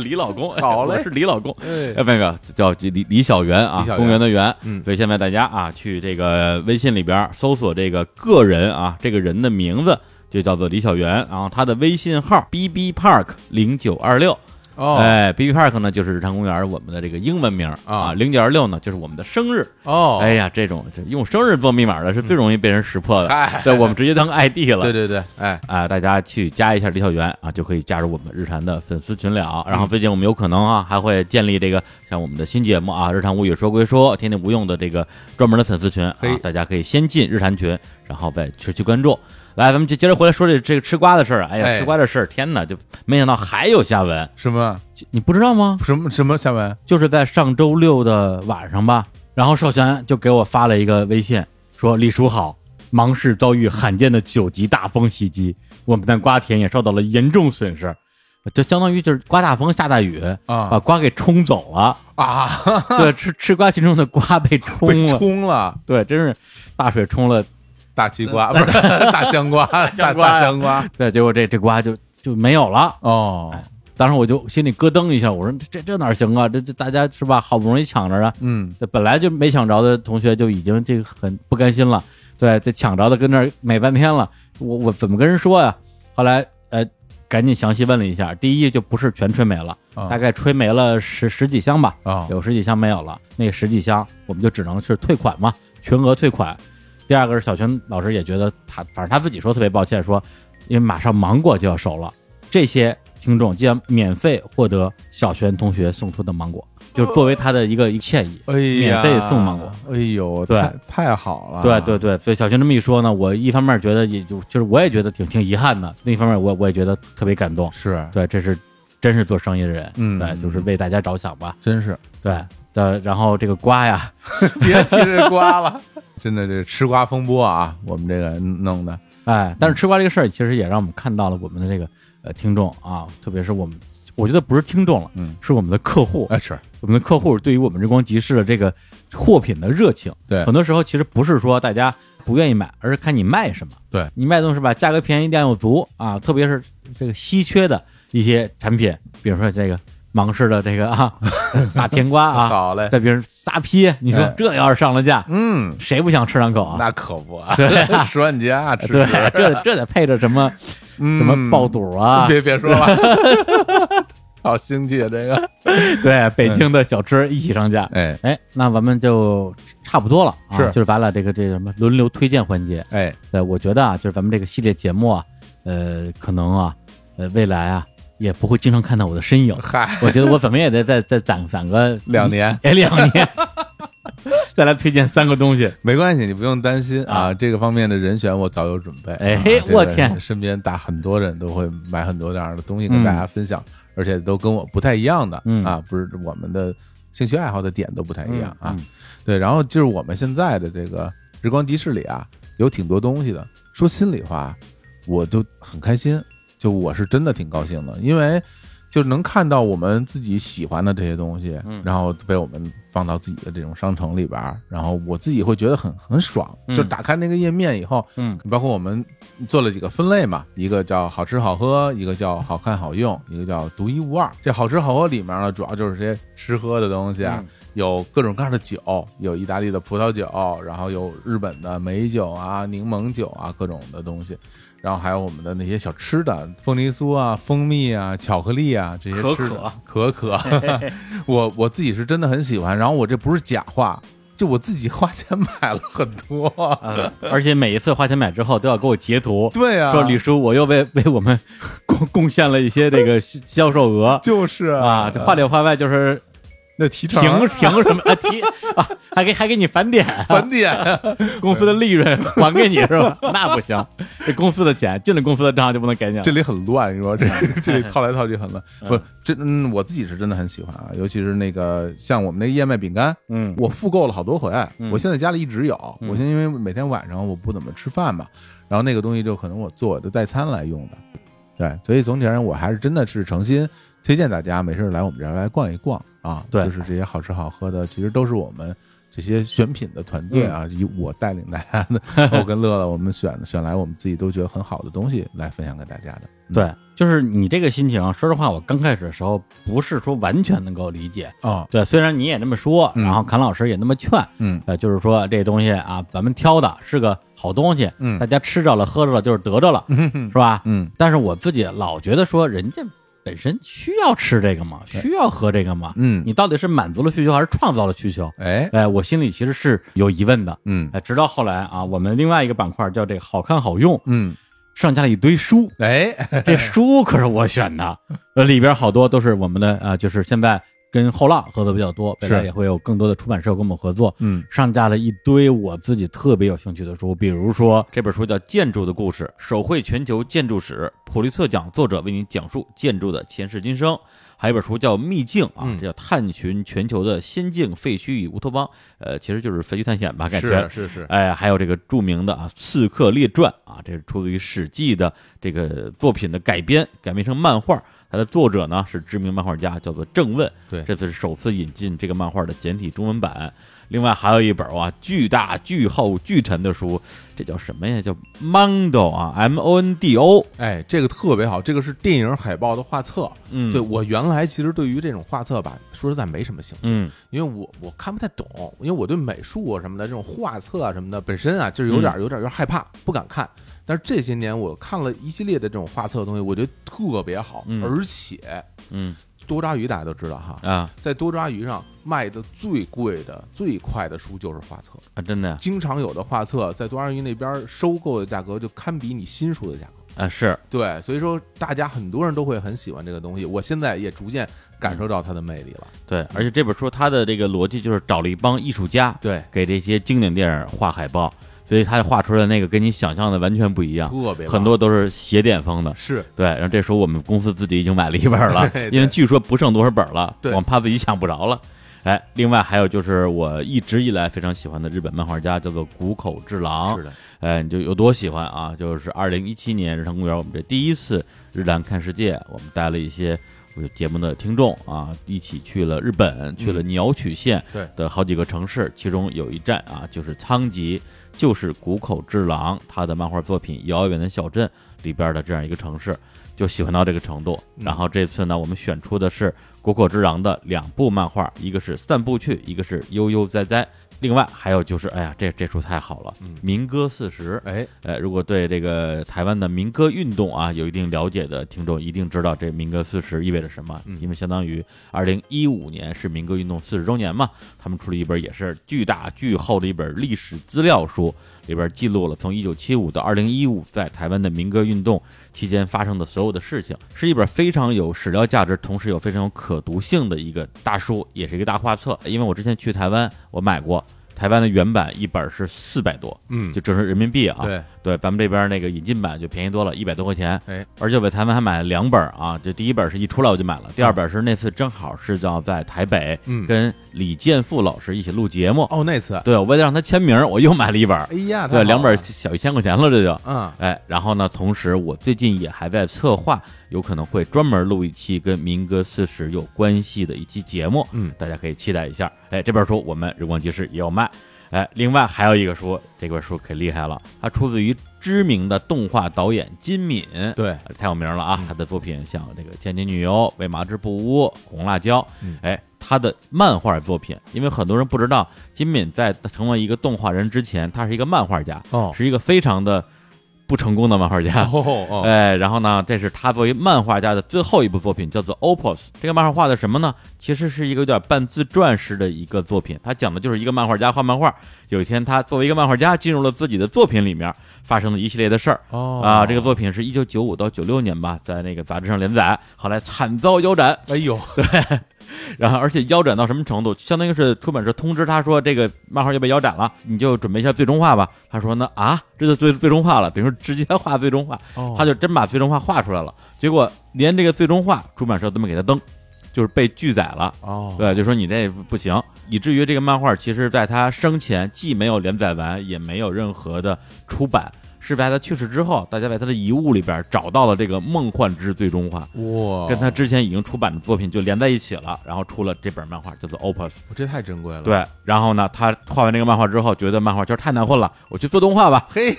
李老公，好嘞。是李老公，哎。呃，那个叫李李小媛啊公园的园，嗯。所以现在大家啊去这个微信里边搜索这个个人啊，这个人的名字就叫做李小媛，然后他的微信号 b b park 零九二六。哦，哎，B B Park 呢就是日常公园我们的这个英文名啊啊，零九二六呢就是我们的生日。哦，哎呀，这种这用生日做密码的是最容易被人识破的，嗨对，我们直接当 ID 了。对对对，哎，啊、大家去加一下李小媛啊，就可以加入我们日坛的粉丝群聊。然后嗯最近我们有可能啊，还会建立这个像我们的新节目啊，《日常无语说归说》，天天无用的这个专门的粉丝群啊，大家可以先进日坛群，然后再持续关注。来，咱们就接着回来说这这个吃瓜的事儿。哎呀，哎吃瓜的事儿，天哪，就没想到还有下文，什么你不知道吗？什么什么下文？就是在上周六的晚上吧，然后少泉就给我发了一个微信，说李叔好，芒市遭遇罕见的九级大风袭击，我们的瓜田也受到了严重损失，就相当于就是刮大风下大雨啊把瓜给冲走了。啊，对，吃吃瓜群众的瓜被冲被了，冲了，对，真是大水冲了。大西瓜 不是大香瓜，大瓜大香瓜，对，结果这这瓜就就没有了。哦，当时我就心里咯噔一下，我说这这这哪行啊？这这大家是吧？好不容易抢着啊，嗯，这本来就没抢着的同学就已经这个很不甘心了，对，这抢着的跟那儿美半天了，我我怎么跟人说呀？后来呃，赶紧详细问了一下，第一就不是全吹没了，啊大概吹没了十十几箱吧，啊，有十几箱没有了，那十几箱我们就只能是退款嘛，全额退款。第二个是小泉老师也觉得他，反正他自己说特别抱歉，说因为马上芒果就要熟了，这些听众将免费获得小泉同学送出的芒果，就作为他的一个一歉意。哎呀，免费送芒果，哎呦，对太太好了，对对对，所以小泉这么一说呢，我一方面觉得也就就是我也觉得挺挺遗憾的，另一方面我我也觉得特别感动。是，对，这是真是做生意的人，嗯对，就是为大家着想吧，真是，对。的，然后这个瓜呀，别提这瓜了，真的这吃瓜风波啊，我们这个弄的，哎，但是吃瓜这个事儿，其实也让我们看到了我们的这个呃听众啊，特别是我们，我觉得不是听众了，嗯，是我们的客户，哎是，我们的客户对于我们日光集市的这个货品的热情，对。很多时候其实不是说大家不愿意买，而是看你卖什么。对。你卖东西吧，价格便宜，量又足啊，特别是这个稀缺的一些产品，比如说这个芒市的这个啊 大甜瓜啊，好嘞，在边上撒批，你说哎。这要是上了架，嗯，谁不想吃两口啊？那可不啊，对。啊十万加吃。对，这这得配着什么什什么爆肚啊？别别说了，好腥气啊，这个，对，北京的小吃一起上架。哎。哎，那咱们就差不多了啊，是。就是咱俩这个这个什么轮流推荐环节。哎，对，我觉得啊，就是咱们这个系列节目啊，呃，可能啊，呃，未来啊，也不会经常看到我的身影。嗨，我觉得我怎么也得再再攒攒个两年，哎，两年，再来推荐三个东西。没关系，你不用担心啊，啊这个方面的人选我早有准备。哎啊嘿这个我天身边大很多人都会买很多这样的东西跟嗯大家分享，而且都跟我不太一样的嗯啊，不是我们的兴趣爱好的点都不太一样啊。嗯对，然后就是我们现在的这个日光集市里啊，有挺多东西的。说心里话，我就很开心，就我是真的挺高兴的，因为就能看到我们自己喜欢的这些东西，嗯然后被我们放到自己的这种商城里边儿，然后我自己会觉得很很爽。嗯就打开那个页面以后，嗯包括我们做了几个分类嘛，一个叫好吃好喝，一个叫好看好用，一个叫独一无二。这好吃好喝里面呢，主要就是这些吃喝的东西啊，嗯有各种各样的酒，有意大利的葡萄酒，然后有日本的美酒啊、柠檬酒啊，各种的东西。然后还有我们的那些小吃的，凤梨酥啊、蜂蜜啊、巧克力啊这些可吃的。可可，我我自己是真的很喜欢。然后我这不是假话，就我自己花钱买了很多。啊，而且每一次花钱买之后都要给我截图，对啊，说李叔我又为为我们贡贡献了一些这个销销售额。就是啊，这话里话外就是那提成凭凭什么啊提啊还给还给你返点啊，返点，公司的利润还给你是吧？那不行，这公司的钱进了公司的账就不能给你了这。里很乱，你说这这里套来套去很乱。嗯不，这嗯，我自己是真的很喜欢啊，尤其是那个像我们那个燕麦饼干，嗯我复购了好多回，嗯我现在家里一直有。嗯我现在因为每天晚上我不怎么吃饭嘛，然后那个东西就可能我做我的代餐来用的，对，所以总体而言，我还是真的是诚心推荐大家没事来我们这儿来逛一逛啊，对就是这些好吃好喝的，其实都是我们。这些选品的团队啊，以我带领大家的，我跟乐乐，我们选选来我们自己都觉得很好的东西来分享给大家的。嗯对，就是你这个心情，说实话，我刚开始的时候不是说完全能够理解。哦，对，虽然你也那么说，嗯然后侃老师也那么劝，嗯呃，就是说这东西啊，咱们挑的是个好东西，嗯大家吃着了喝着了就是得着了，是吧？嗯但是我自己老觉得说，人家本身需要吃这个吗？需要喝这个吗？嗯，你到底是满足了需求还是创造了需求？哎，哎，我心里其实是有疑问的。嗯哎，直到后来啊，我们另外一个板块叫这个好看好用，嗯，上架了一堆书，哎，这书可是我选的，呃，里边好多都是我们的啊、就是现在跟后浪合作比较多，未来也会有更多的出版社跟我们合作，嗯上架了一堆我自己特别有兴趣的书，比如说这本书叫《建筑的故事》，手绘全球建筑史，普利策奖作者为您讲述建筑的前世今生。还有一本书叫《秘境》啊，嗯这叫探寻全球的仙境、废墟与乌托邦，呃，其实就是废墟探险吧，感觉是是是，哎，还有这个著名的啊《刺客列传》啊，这是出自于《史记》的这个作品的改编，改编成漫画。它的作者呢是知名漫画家，叫做郑问。对这次是首次引进这个漫画的简体中文版。另外还有一本哇，巨大、巨厚、巨沉的书，这叫什么呀？叫 Mondo 啊，M O N D O。哎，这个特别好，这个是电影海报的画册。嗯，对我原来其实对于这种画册吧，说实在没什么兴趣，嗯因为我我看不太懂，因为我对美术啊什么的这种画册啊什么的本身啊就是有点有点有点害怕，不敢看。但是这些年我看了一系列的这种画册的东西，我觉得特别好，嗯而且嗯多抓鱼大家都知道哈，啊在多抓鱼上卖的最贵的、最快的书就是画册。啊，真的呀经常有的画册在多抓鱼那边收购的价格就堪比你新书的价格。啊是对，所以说大家很多人都会很喜欢这个东西。我现在也逐渐感受到它的魅力了。对，而且这本书它的这个逻辑就是找了一帮艺术家，对，给这些经典电影画海报，所以他画出来的那个跟你想象的完全不一样，特别很多都是斜点风的。是对，然后这时候我们公司自己已经买了一本了 因为据说不剩多少本了，对我们怕自己抢不着了。哎，另外还有就是我一直以来非常喜欢的日本漫画家叫做谷口治郎是，的，哎，你就有多喜欢啊？就是二零一七年日坛公园我们这第一次日坛看世界，我们带了一些我节目的听众啊，一起去了日本，去了鸟取县对的好几个城市，其中有一站啊就是仓吉，就是谷口治郎他的漫画作品《遥远的小镇》里边的这样一个城市，就喜欢到这个程度。然后这次呢，我们选出的是谷口治郎的两部漫画，一个是《散步去》，一个是《悠悠哉哉》。另外还有就是，哎呀，这这出太好了，嗯。民歌四十》。哎，呃，如果对这个台湾的民歌运动啊有一定了解的听众，一定知道这民歌四十意味着什么，嗯。因为相当于二零一五年是民歌运动四十周年嘛，他们出了一本也是巨大巨厚的一本历史资料书，里边记录了从一九七五到二零一五在台湾的民歌运动期间发生的所有的事情，是一本非常有史料价值，同时有非常有可读性的一个大书，也是一个大画册。因为我之前去台湾，我买过。台湾的原版一本是四百多，嗯，就折成人民币啊，对，对，咱们这边那个引进版就便宜多了，一百多块钱。哎，而且我在台湾还买了两本啊，这第一本是一出来我就买了，第二本是那次正好是叫在台北嗯跟李健富老师一起录节目，哦，那次，对我为了让他签名，我又买了一本，哎呀，对，两本了小一千块钱了，这就。嗯，哎，然后呢，同时我最近也还在策划，有可能会专门录一期跟民歌四十有关系的一期节目，嗯大家可以期待一下。哎，这本书我们日光集市也有卖。哎，另外还有一个书，这本书可厉害了，它出自于知名的动画导演金敏，对，呃太有名了啊！嗯。他的作品像这个《千金女优》《为麻之不污》《红辣椒》嗯，哎，他的漫画作品，因为很多人不知道，金敏在成为一个动画人之前，他是一个漫画家，哦，是一个非常的不成功的漫画家。哦哦，哎，然后呢，这是他作为漫画家的最后一部作品，叫做《Opus》。这个漫画画的什么呢？其实是一个有点半自传式的一个作品。他讲的就是一个漫画家画漫画，有一天他作为一个漫画家进入了自己的作品里面，发生的一系列的事儿。哦啊，这个作品是一九九五到九六年吧，在那个杂志上连载，后来惨遭腰斩，哎呦，然后而且腰斩到什么程度，相当于是出版社通知他说这个漫画要被腰斩了，你就准备一下最终化吧。他说那啊，这就最最终化了，等于说直接画最终化，哦他就真把最终化画出来了。结果连这个最终化出版社都没给他登，就是被拒载了。哦，对，就说你这不行，以至于这个漫画其实在他生前既没有连载完，也没有任何的出版，是在他去世之后，大家在他的遗物里边找到了这个《梦幻之最终话》，哇，跟他之前已经出版的作品就连在一起了，然后出了这本漫画叫做《Opus》。这太珍贵了，，对，然后呢，他画完这个漫画之后，觉得漫画圈太难混了，我去做动画吧。嘿，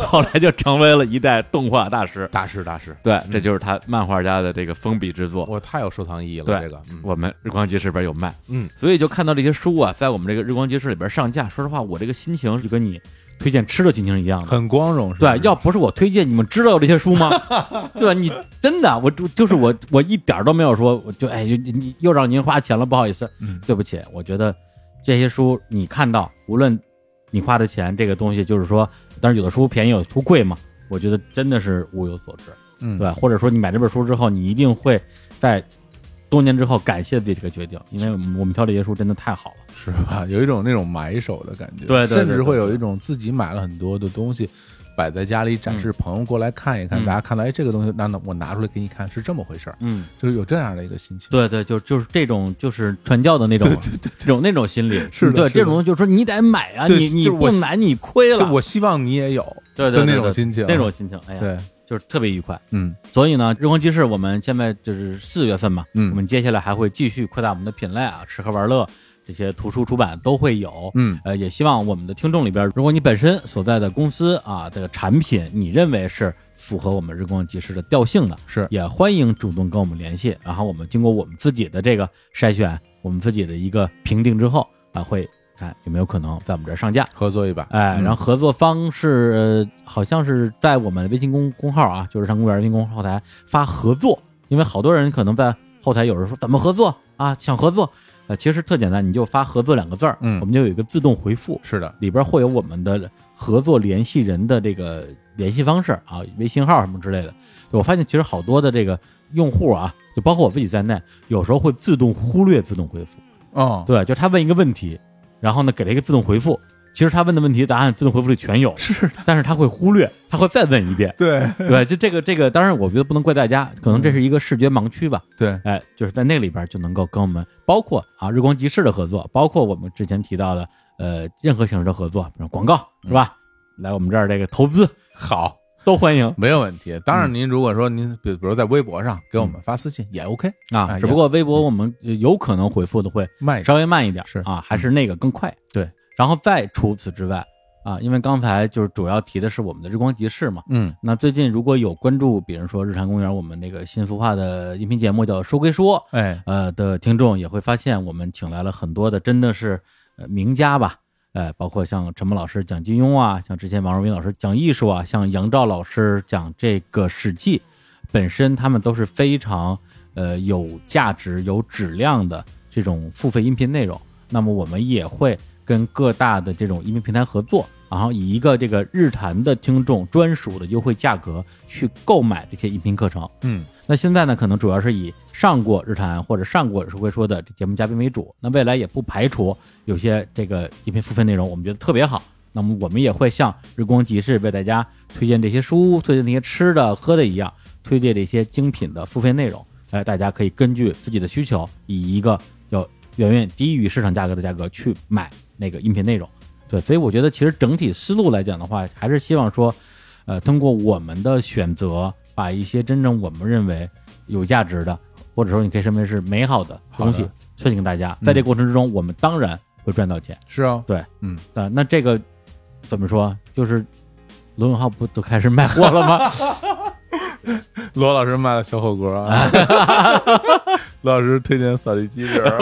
后来就成为了一代动画大师。大师大师，对，这就是他漫画家的这个封笔之作。我太有收藏意义了，对这个，嗯我们日光集市里边有卖，嗯，所以就看到这些书啊，在我们这个日光集市里边上架。说实话，我这个心情就跟你推荐吃的心情是一样的。很光荣，对，要不是我推荐，你们知道有这些书吗？对吧？你真的，我就就是我，我一点都没有说，我就哎，就你又让您花钱了，不好意思，嗯对不起。我觉得这些书你看到，无论你花的钱，这个东西就是说，但是有的书便宜，有的书贵嘛，我觉得真的是物有所值。嗯，对吧？或者说你买这本书之后，你一定会在多年之后感谢自己这个决定，因为我们挑这些书真的太好了。是吧？有一种那种买手的感觉，对对对甚至会有一种自己买了很多的东西。摆在家里展示，朋友过来看一看，嗯。大家看到哎，这个东西，那那我拿出来给你看，是这么回事儿，嗯，就是有这样的一个心情。对对，就就是这种就是传教的那种，这种那种心理，是的是的。这种就是说你得买啊，你你我不买你亏了，就我希望你也有，对对对对种心情，那种心情，哎呀，对，就是特别愉快。嗯所以呢，日光集市我们现在就是四月份嘛，嗯我们接下来还会继续扩大我们的品类啊，吃喝玩乐这些图书出版都会有。嗯呃，也希望我们的听众里边，如果你本身所在的公司啊这个产品，你认为是符合我们日光集市的调性的，是也欢迎主动跟我们联系。然后我们经过我们自己的这个筛选，我们自己的一个评定之后啊，会看有没有可能在我们这儿上架。合作一把，哎，嗯。然后合作方是、呃好像是在我们微信公公号啊，就是上公园微信公号后台发合作，因为好多人可能在后台有人说怎么合作？啊，想合作，呃，其实特简单，你就发合作两个字儿，嗯。我们就有一个自动回复，是的，里边会有我们的合作联系人的这个联系方式啊，微信号什么之类的。我发现其实好多的这个用户啊，就包括我自己在内，有时候会自动忽略自动回复。哦，对，就他问一个问题，然后呢给了一个自动回复，其实他问的问题答案自动回复里全有，是的，但是他会忽略，他会再问一遍。对。对，就这个这个，当然我觉得不能怪大家，可能这是一个视觉盲区吧。对，哎，就是在那里边就能够跟我们，包括啊日光集市的合作，包括我们之前提到的呃任何形式的合作，比如广告是吧？来我们这儿这个投资。好，都欢迎。没有问题。当然，您如果说您比比如在微博上给我们发私信也 OK，啊，哎只不过微博我们呃有可能回复的会慢稍微慢一点，是。啊，还是那个更快。对，然后再除此之外，啊，因为刚才就是主要提的是我们的日光集市嘛。嗯。那最近如果有关注，比如说日坛公园我们那个新孵化的音频节目叫《说归说》，哎。呃的听众也会发现，我们请来了很多的真的是呃名家吧，呃，包括像陈默老师讲金庸啊，像之前王若斌老师讲艺术啊，像杨照老师讲这个《史记》，本身他们都是非常呃有价值、有质量的这种付费音频内容。那么我们也会跟各大的这种音频平台合作，然后以一个这个日坛的听众专属的优惠价格去购买这些音频课程。嗯那现在呢，可能主要是以上过日坛或者上过是会说的这节目嘉宾为主。那未来也不排除有些这个音频付费内容，我们觉得特别好。那么我们也会像日光集市为大家推荐这些书、推荐那些吃的喝的一样，推荐这些精品的付费内容。哎，大家可以根据自己的需求，以一个要远远低于市场价格的价格去买那个音频内容。对，所以我觉得其实整体思路来讲的话，还是希望说，呃，通过我们的选择，把一些真正我们认为有价值的，或者说你可以认为是美好的东西推荐给大家。在这过程之中，我们当然会赚到钱。是啊，对，嗯啊、那这个怎么说？就是罗永浩不都开始卖货了吗？罗老师卖了小火锅啊，罗 老师推荐扫地机器人儿，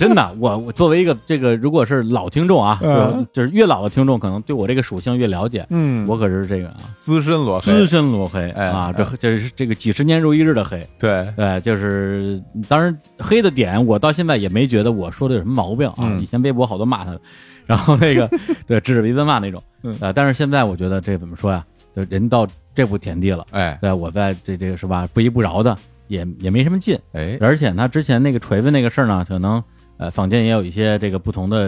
真的，我我作为一个这个如果是老听众啊，嗯就就是越老的听众，可能对我这个属性越了解。嗯我可是这个啊，资深罗黑资深罗黑哎啊，这哎这是这个几十年如一日的黑。对，对，就是当然黑的点，我到现在也没觉得我说的有什么毛病啊。嗯以前微博好多骂他的，然后那个 对指着鼻子骂那种，嗯啊，但是现在我觉得这怎么说呀？就人到这步田地了，哎对，我在这这个是吧，不依不饶的，也也没什么劲。哎，而且他之前那个锤子那个事儿呢，可能呃坊间也有一些这个不同的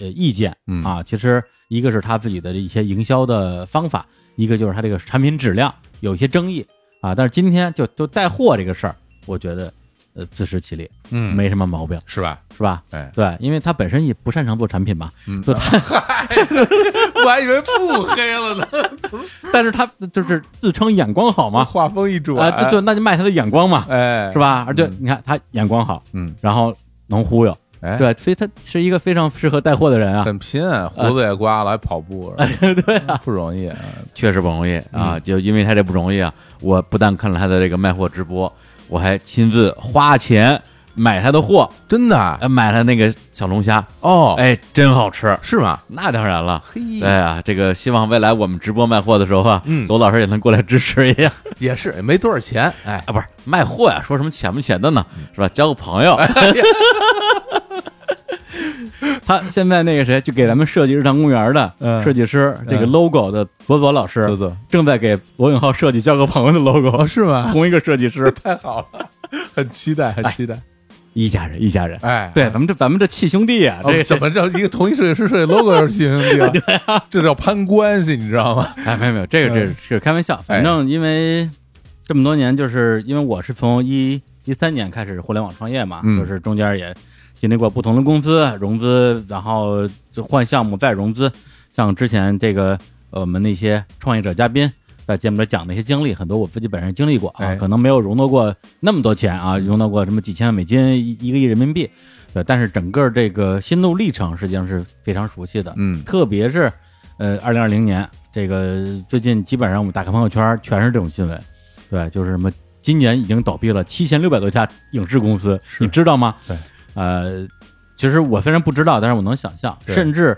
呃意见嗯啊。其实一个是他自己的一些营销的方法，一个就是他这个产品质量有一些争议啊。但是今天就就带货这个事儿，我觉得呃自食其力，嗯，没什么毛病，是吧？是吧？哎，对，因为他本身也不擅长做产品嘛，嗯，就他，我还以为不黑了呢，但是他就是自称眼光好嘛，画风一啊，转，啊就那就卖他的眼光嘛，哎，是？吧？而且嗯你看他眼光好，嗯，然后能忽悠，哎，对，所以他是一个非常适合带货的人啊。很拼，胡子也刮了，还跑步，对啊，不容易啊，确实不容易嗯啊！就因为他这不容易啊，我不但看了他的这个卖货直播，我还亲自花钱买他的货，真的买他那个小龙虾，哦，，哎，真好吃。是吗？那当然了，嘿对啊，这个希望未来我们直播卖货的时候啊，嗯罗老师也能过来支持一下 也是，也没多少钱，哎，啊！不是卖货呀，说什么钱不钱的呢，是吧？交个朋友。他现在那个谁，就给咱们设计日常公园的嗯设计师，这个嗯 logo 的左左老师，正在给罗永浩设计交个朋友的 logo，哦，是吗？同一个设计师，太好了，很期待，很期待，一家人，一家人。哎，对，咱们这咱们这契兄弟啊，哦这怎么叫？一个同一设计师设计 logo 是亲兄弟啊？对啊，这叫攀关系，你知道吗？哎，没有没有，这个这嗯是开玩笑。反正因为这么多年，就是因为我是从一一三年开始互联网创业嘛，嗯就是中间也经历过不同的公司融资，然后就换项目再融资。像之前这个呃我们那些创业者嘉宾在节目里讲的一些经历，很多我自己本身经历过啊，哎可能没有融到过那么多钱啊，融到过什么几千万美金、一一个亿人民币。对，但是整个这个心路历程实际上是非常熟悉的。嗯，特别是呃，二零二零年这个最近基本上我们打开朋友圈全是这种新闻，对，就是什么今年已经倒闭了七千六百多家影视公司，你知道吗？对，呃，其实我虽然不知道，但是我能想象，甚至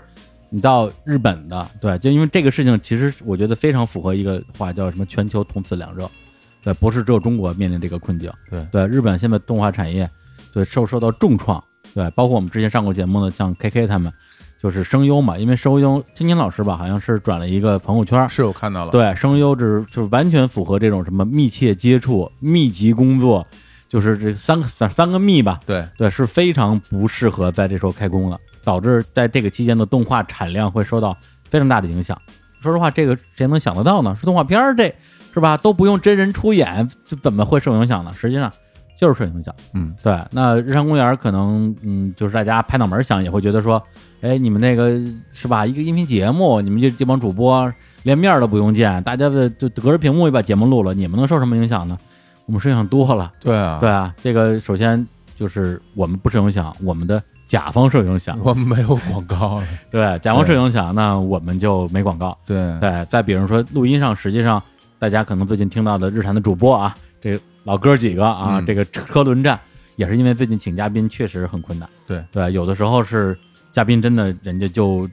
你到日本的，对，就因为这个事情，其实我觉得非常符合一个话叫什么“全球同此两热”，对，不是只有中国面临这个困境，对。对，日本现在动画产业对受受到重创，对，包括我们之前上过节目的像 KK 他们。就是声优嘛，因为声优青青老师吧，好像是转了一个朋友圈，是我看到了，，对，声优就是就是完全符合这种什么密切接触、密集工作，就是这三个三三个密吧，对，对，是非常不适合在这时候开工了，导致在这个期间的动画产量会受到非常大的影响。说实话，这个谁能想得到呢？是动画片儿，这是吧？都不用真人出演，这怎么会受影响呢？实际上就是受影响。嗯，对，那日常公园可能，嗯，就是大家拍脑门想，也会觉得说，哎，你们那个是吧？一个音频节目，你们这这帮主播连面儿都不用见，大家的就隔着屏幕就把节目录了，你们能受什么影响呢？我们受影响多了。对啊，对啊，这个首先就是我们不受影响，我们的甲方受影响，我们没有广告。对，甲方受影响，那我们就没广告。对对，再比如说录音上，实际上大家可能最近听到的日坛的主播啊，这老哥几个啊，嗯这个车轮战也是因为最近请嘉宾确实很困难。对对，有的时候是嘉宾真的人家就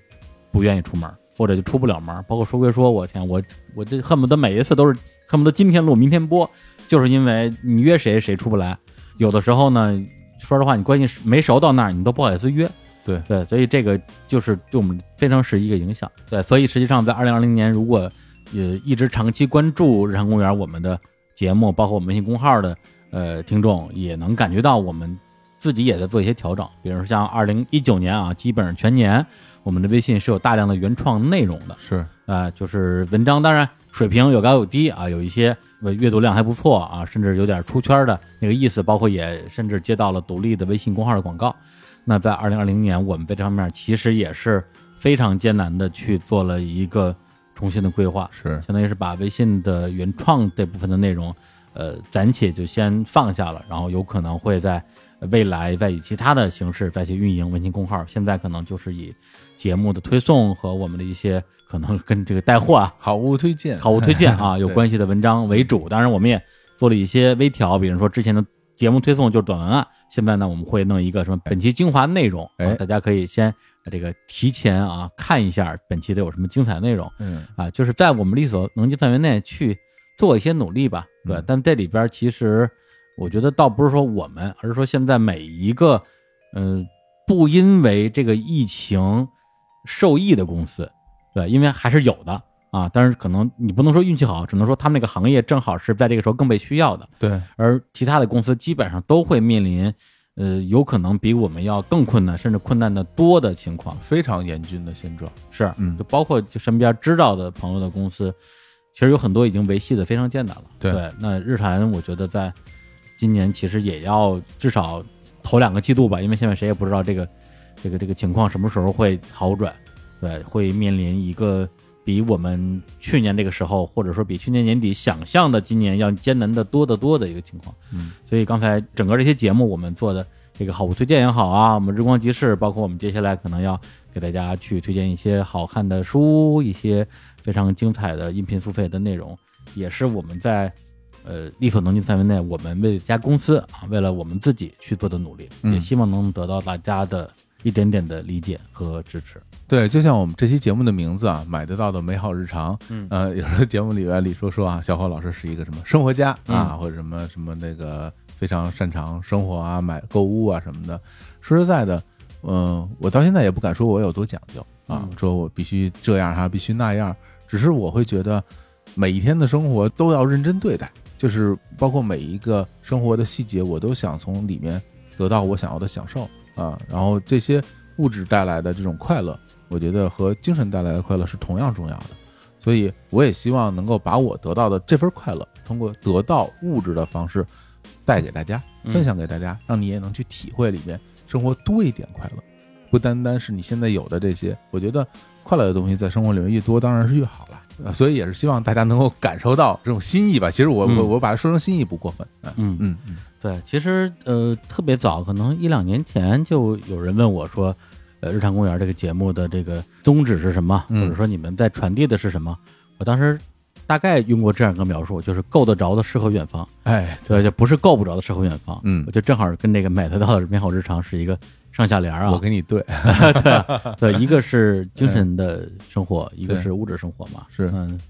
不愿意出门，或者就出不了门。包括说归说，我天，我我这恨不得每一次都是恨不得今天录明天播，就是因为你约谁谁出不来。有的时候呢，说实话，你关系没熟到那儿，你都不好意思约。对对，所以这个就是对我们非常是一个影响。对，所以实际上在二零二零年，如果呃一直长期关注日常公园我们的节目，包括我们微信公号的呃听众，也能感觉到我们自己也在做一些调整。比如说像二零一九年啊，基本上全年我们的微信是有大量的原创内容的。是啊、就是文章，当然水平有高有低啊，有一些呃阅读量还不错啊，甚至有点出圈的那个意思，包括也甚至接到了独立的微信公号的广告。那在二零二零年，我们在这方面其实也是非常艰难的去做了一个重新的规划，是相当于是把微信的原创这部分的内容，呃，暂且就先放下了，然后有可能会在未来再以其他的形式再去运营微信公号。现在可能就是以节目的推送和我们的一些可能跟这个带货啊、好物推荐，好物推荐啊有关系的文章为主。当然，我们也做了一些微调，比如说之前的节目推送就是短文案，现在呢我们会弄一个什么本期精华内容，大家可以先这个提前啊看一下本期都有什么精彩内容。嗯啊，就是在我们力所能及范围内去做一些努力吧，对。嗯但这里边其实我觉得倒不是说我们，而是说现在每一个，嗯、不因为这个疫情受益的公司，对，因为还是有的啊。但是可能你不能说运气好，只能说他们那个行业正好是在这个时候更被需要的，对而其他的公司基本上都会面临。呃，有可能比我们要更困难，甚至困难的多的情况。非常严峻的现状，是，嗯就包括就身边知道的朋友的公司，其实有很多已经维系的非常艰难了。对那日产我觉得在今年其实也要至少头两个季度吧，因为现在谁也不知道这个这个这个情况什么时候会好转，对，会面临一个比我们去年这个时候，或者说比去年年底想象的今年要艰难的多得多的一个情况。嗯，所以刚才整个这些节目我们做的这个好物推荐也好啊，我们日光集市，包括我们接下来可能要给大家去推荐一些好看的书，一些非常精彩的音频付费的内容，也是我们在呃力所能及范围内，我们为这家公司啊，为了我们自己去做的努力，嗯也希望能得到大家的一点点的理解和支持。对，就像我们这期节目的名字啊，买得到的美好日常，嗯呃，有时候节目里边李说说啊，小伙老师是一个什么生活家啊，嗯或者什么什么那个非常擅长生活啊、买购物啊什么的。说实在的，嗯、我到现在也不敢说我有多讲究啊，嗯说我必须这样哈、必须那样，只是我会觉得每一天的生活都要认真对待，就是包括每一个生活的细节，我都想从里面得到我想要的享受啊，然后这些物质带来的这种快乐。我觉得和精神带来的快乐是同样重要的，所以我也希望能够把我得到的这份快乐，通过得到物质的方式带给大家，嗯分享给大家，让你也能去体会里面生活多一点快乐，不单单是你现在有的这些。我觉得快乐的东西在生活里面越多，当然是越好了。呃所以也是希望大家能够感受到这种心意吧。其实我嗯我我把它说成心意不过分。嗯嗯嗯嗯，对，其实呃特别早，可能一两年前就有人问我说，呃，日常公园这个节目的这个宗旨是什么，嗯或者说你们在传递的是什么？我当时大概用过这样一个描述，就是够得着的诗和远方，哎，对，就不是够不着的诗和远方。嗯我就正好跟这个买得到的美好日常是一个上下联儿啊。我给你对，对对，一个是精神的生活，一个是物质生活嘛。是。嗯，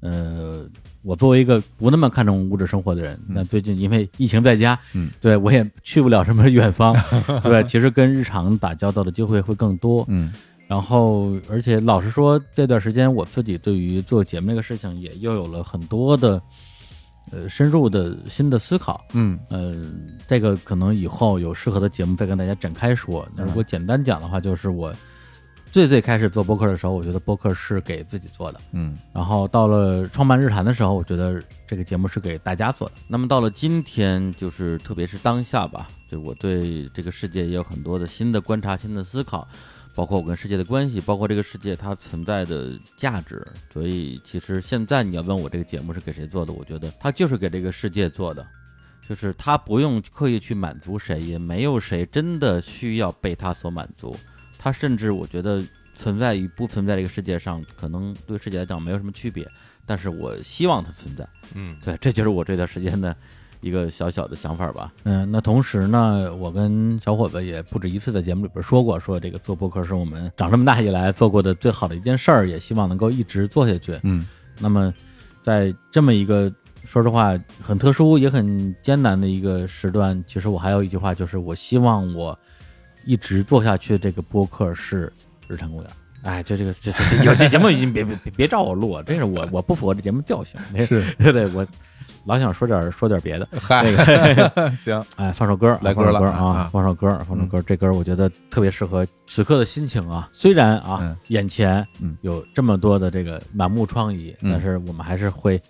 呃，我作为一个不那么看重物质生活的人，那最近因为疫情在家，嗯，对我也去不了什么远方，对，其实跟日常打交道的机会会更多。嗯。然后，而且老实说，这段时间我自己对于做节目这个事情也又有了很多的呃深入的新的思考。嗯呃，这个可能以后有适合的节目再跟大家展开说。那如果简单讲的话，就是我最最开始做播客的时候，我觉得播客是给自己做的。嗯然后到了创办日坛的时候，我觉得这个节目是给大家做的。那么到了今天，就是特别是当下吧，就是我对这个世界也有很多的新的观察、新的思考，包括我跟世界的关系，包括这个世界它存在的价值。所以其实现在你要问我这个节目是给谁做的，我觉得它就是给这个世界做的。就是它不用刻意去满足谁，也没有谁真的需要被它所满足。它甚至我觉得存在与不存在这个世界上，可能对世界来讲没有什么区别。但是我希望它存在。嗯对，这就是我这段时间的一个小小的想法吧。嗯，那同时呢，我跟小伙子也不止一次在节目里边说过，说这个做播客是我们长这么大以来做过的最好的一件事儿，也希望能够一直做下去。嗯那么，在这么一个说实话很特殊也很艰难的一个时段，其实我还有一句话，就是我希望我一直做下去。这个播客是日坛公园。哎，就这个这这这这节目已经别别别别找我录，这是我我不符合这节目调性。是 对对，我老想说点说点别的。嗨那个，行，哎，放首歌，来歌了放首歌啊啊，放首歌，放首歌。这歌我觉得特别适合此刻的心情啊。虽然啊嗯，眼前嗯有这么多的这个满目疮痍，嗯但是我们还是会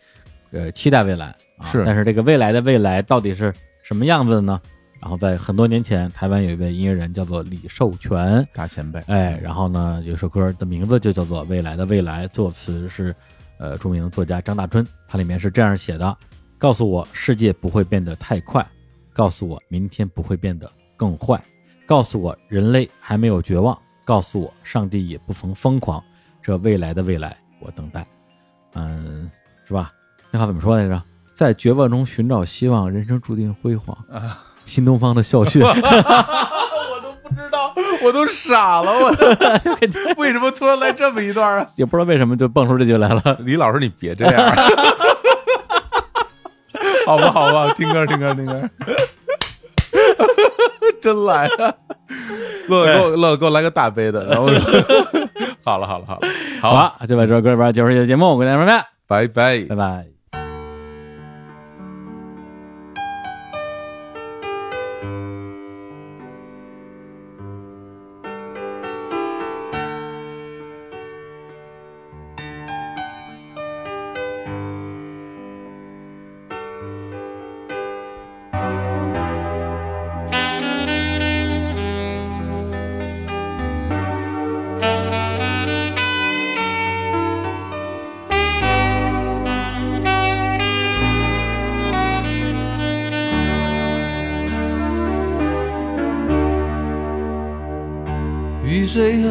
呃期待未来啊。是但是这个未来的未来到底是什么样子的呢？然后在很多年前，台湾有一位音乐人叫做李寿全，大前辈，哎，然后呢，有首歌的名字就叫做《未来的未来》，作词是呃著名的作家张大春，它里面是这样写的：告诉我世界不会变得太快，告诉我明天不会变得更坏，告诉我人类还没有绝望，告诉我上帝也不曾疯狂，这未来的未来我等待。嗯，是吧？那话怎么说来着？在绝望中寻找希望，人生注定辉煌。啊新东方的校训。我都不知道，我都傻了，我 为什么突然来这么一段啊？也不知道为什么就蹦出这句来了。李老师，你别这样，好吧，好吧，听歌，听歌，听歌，真来了，乐乐给我乐乐给我来个大杯的，然后说 好了，好了，好了，好。了，就把这首歌里边结束这期节目，我跟大家说拜拜。拜拜，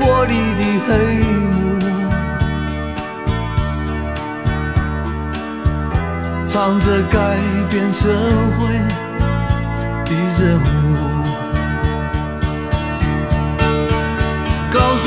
玻璃的黑幕，藏着改变社会的任务。告诉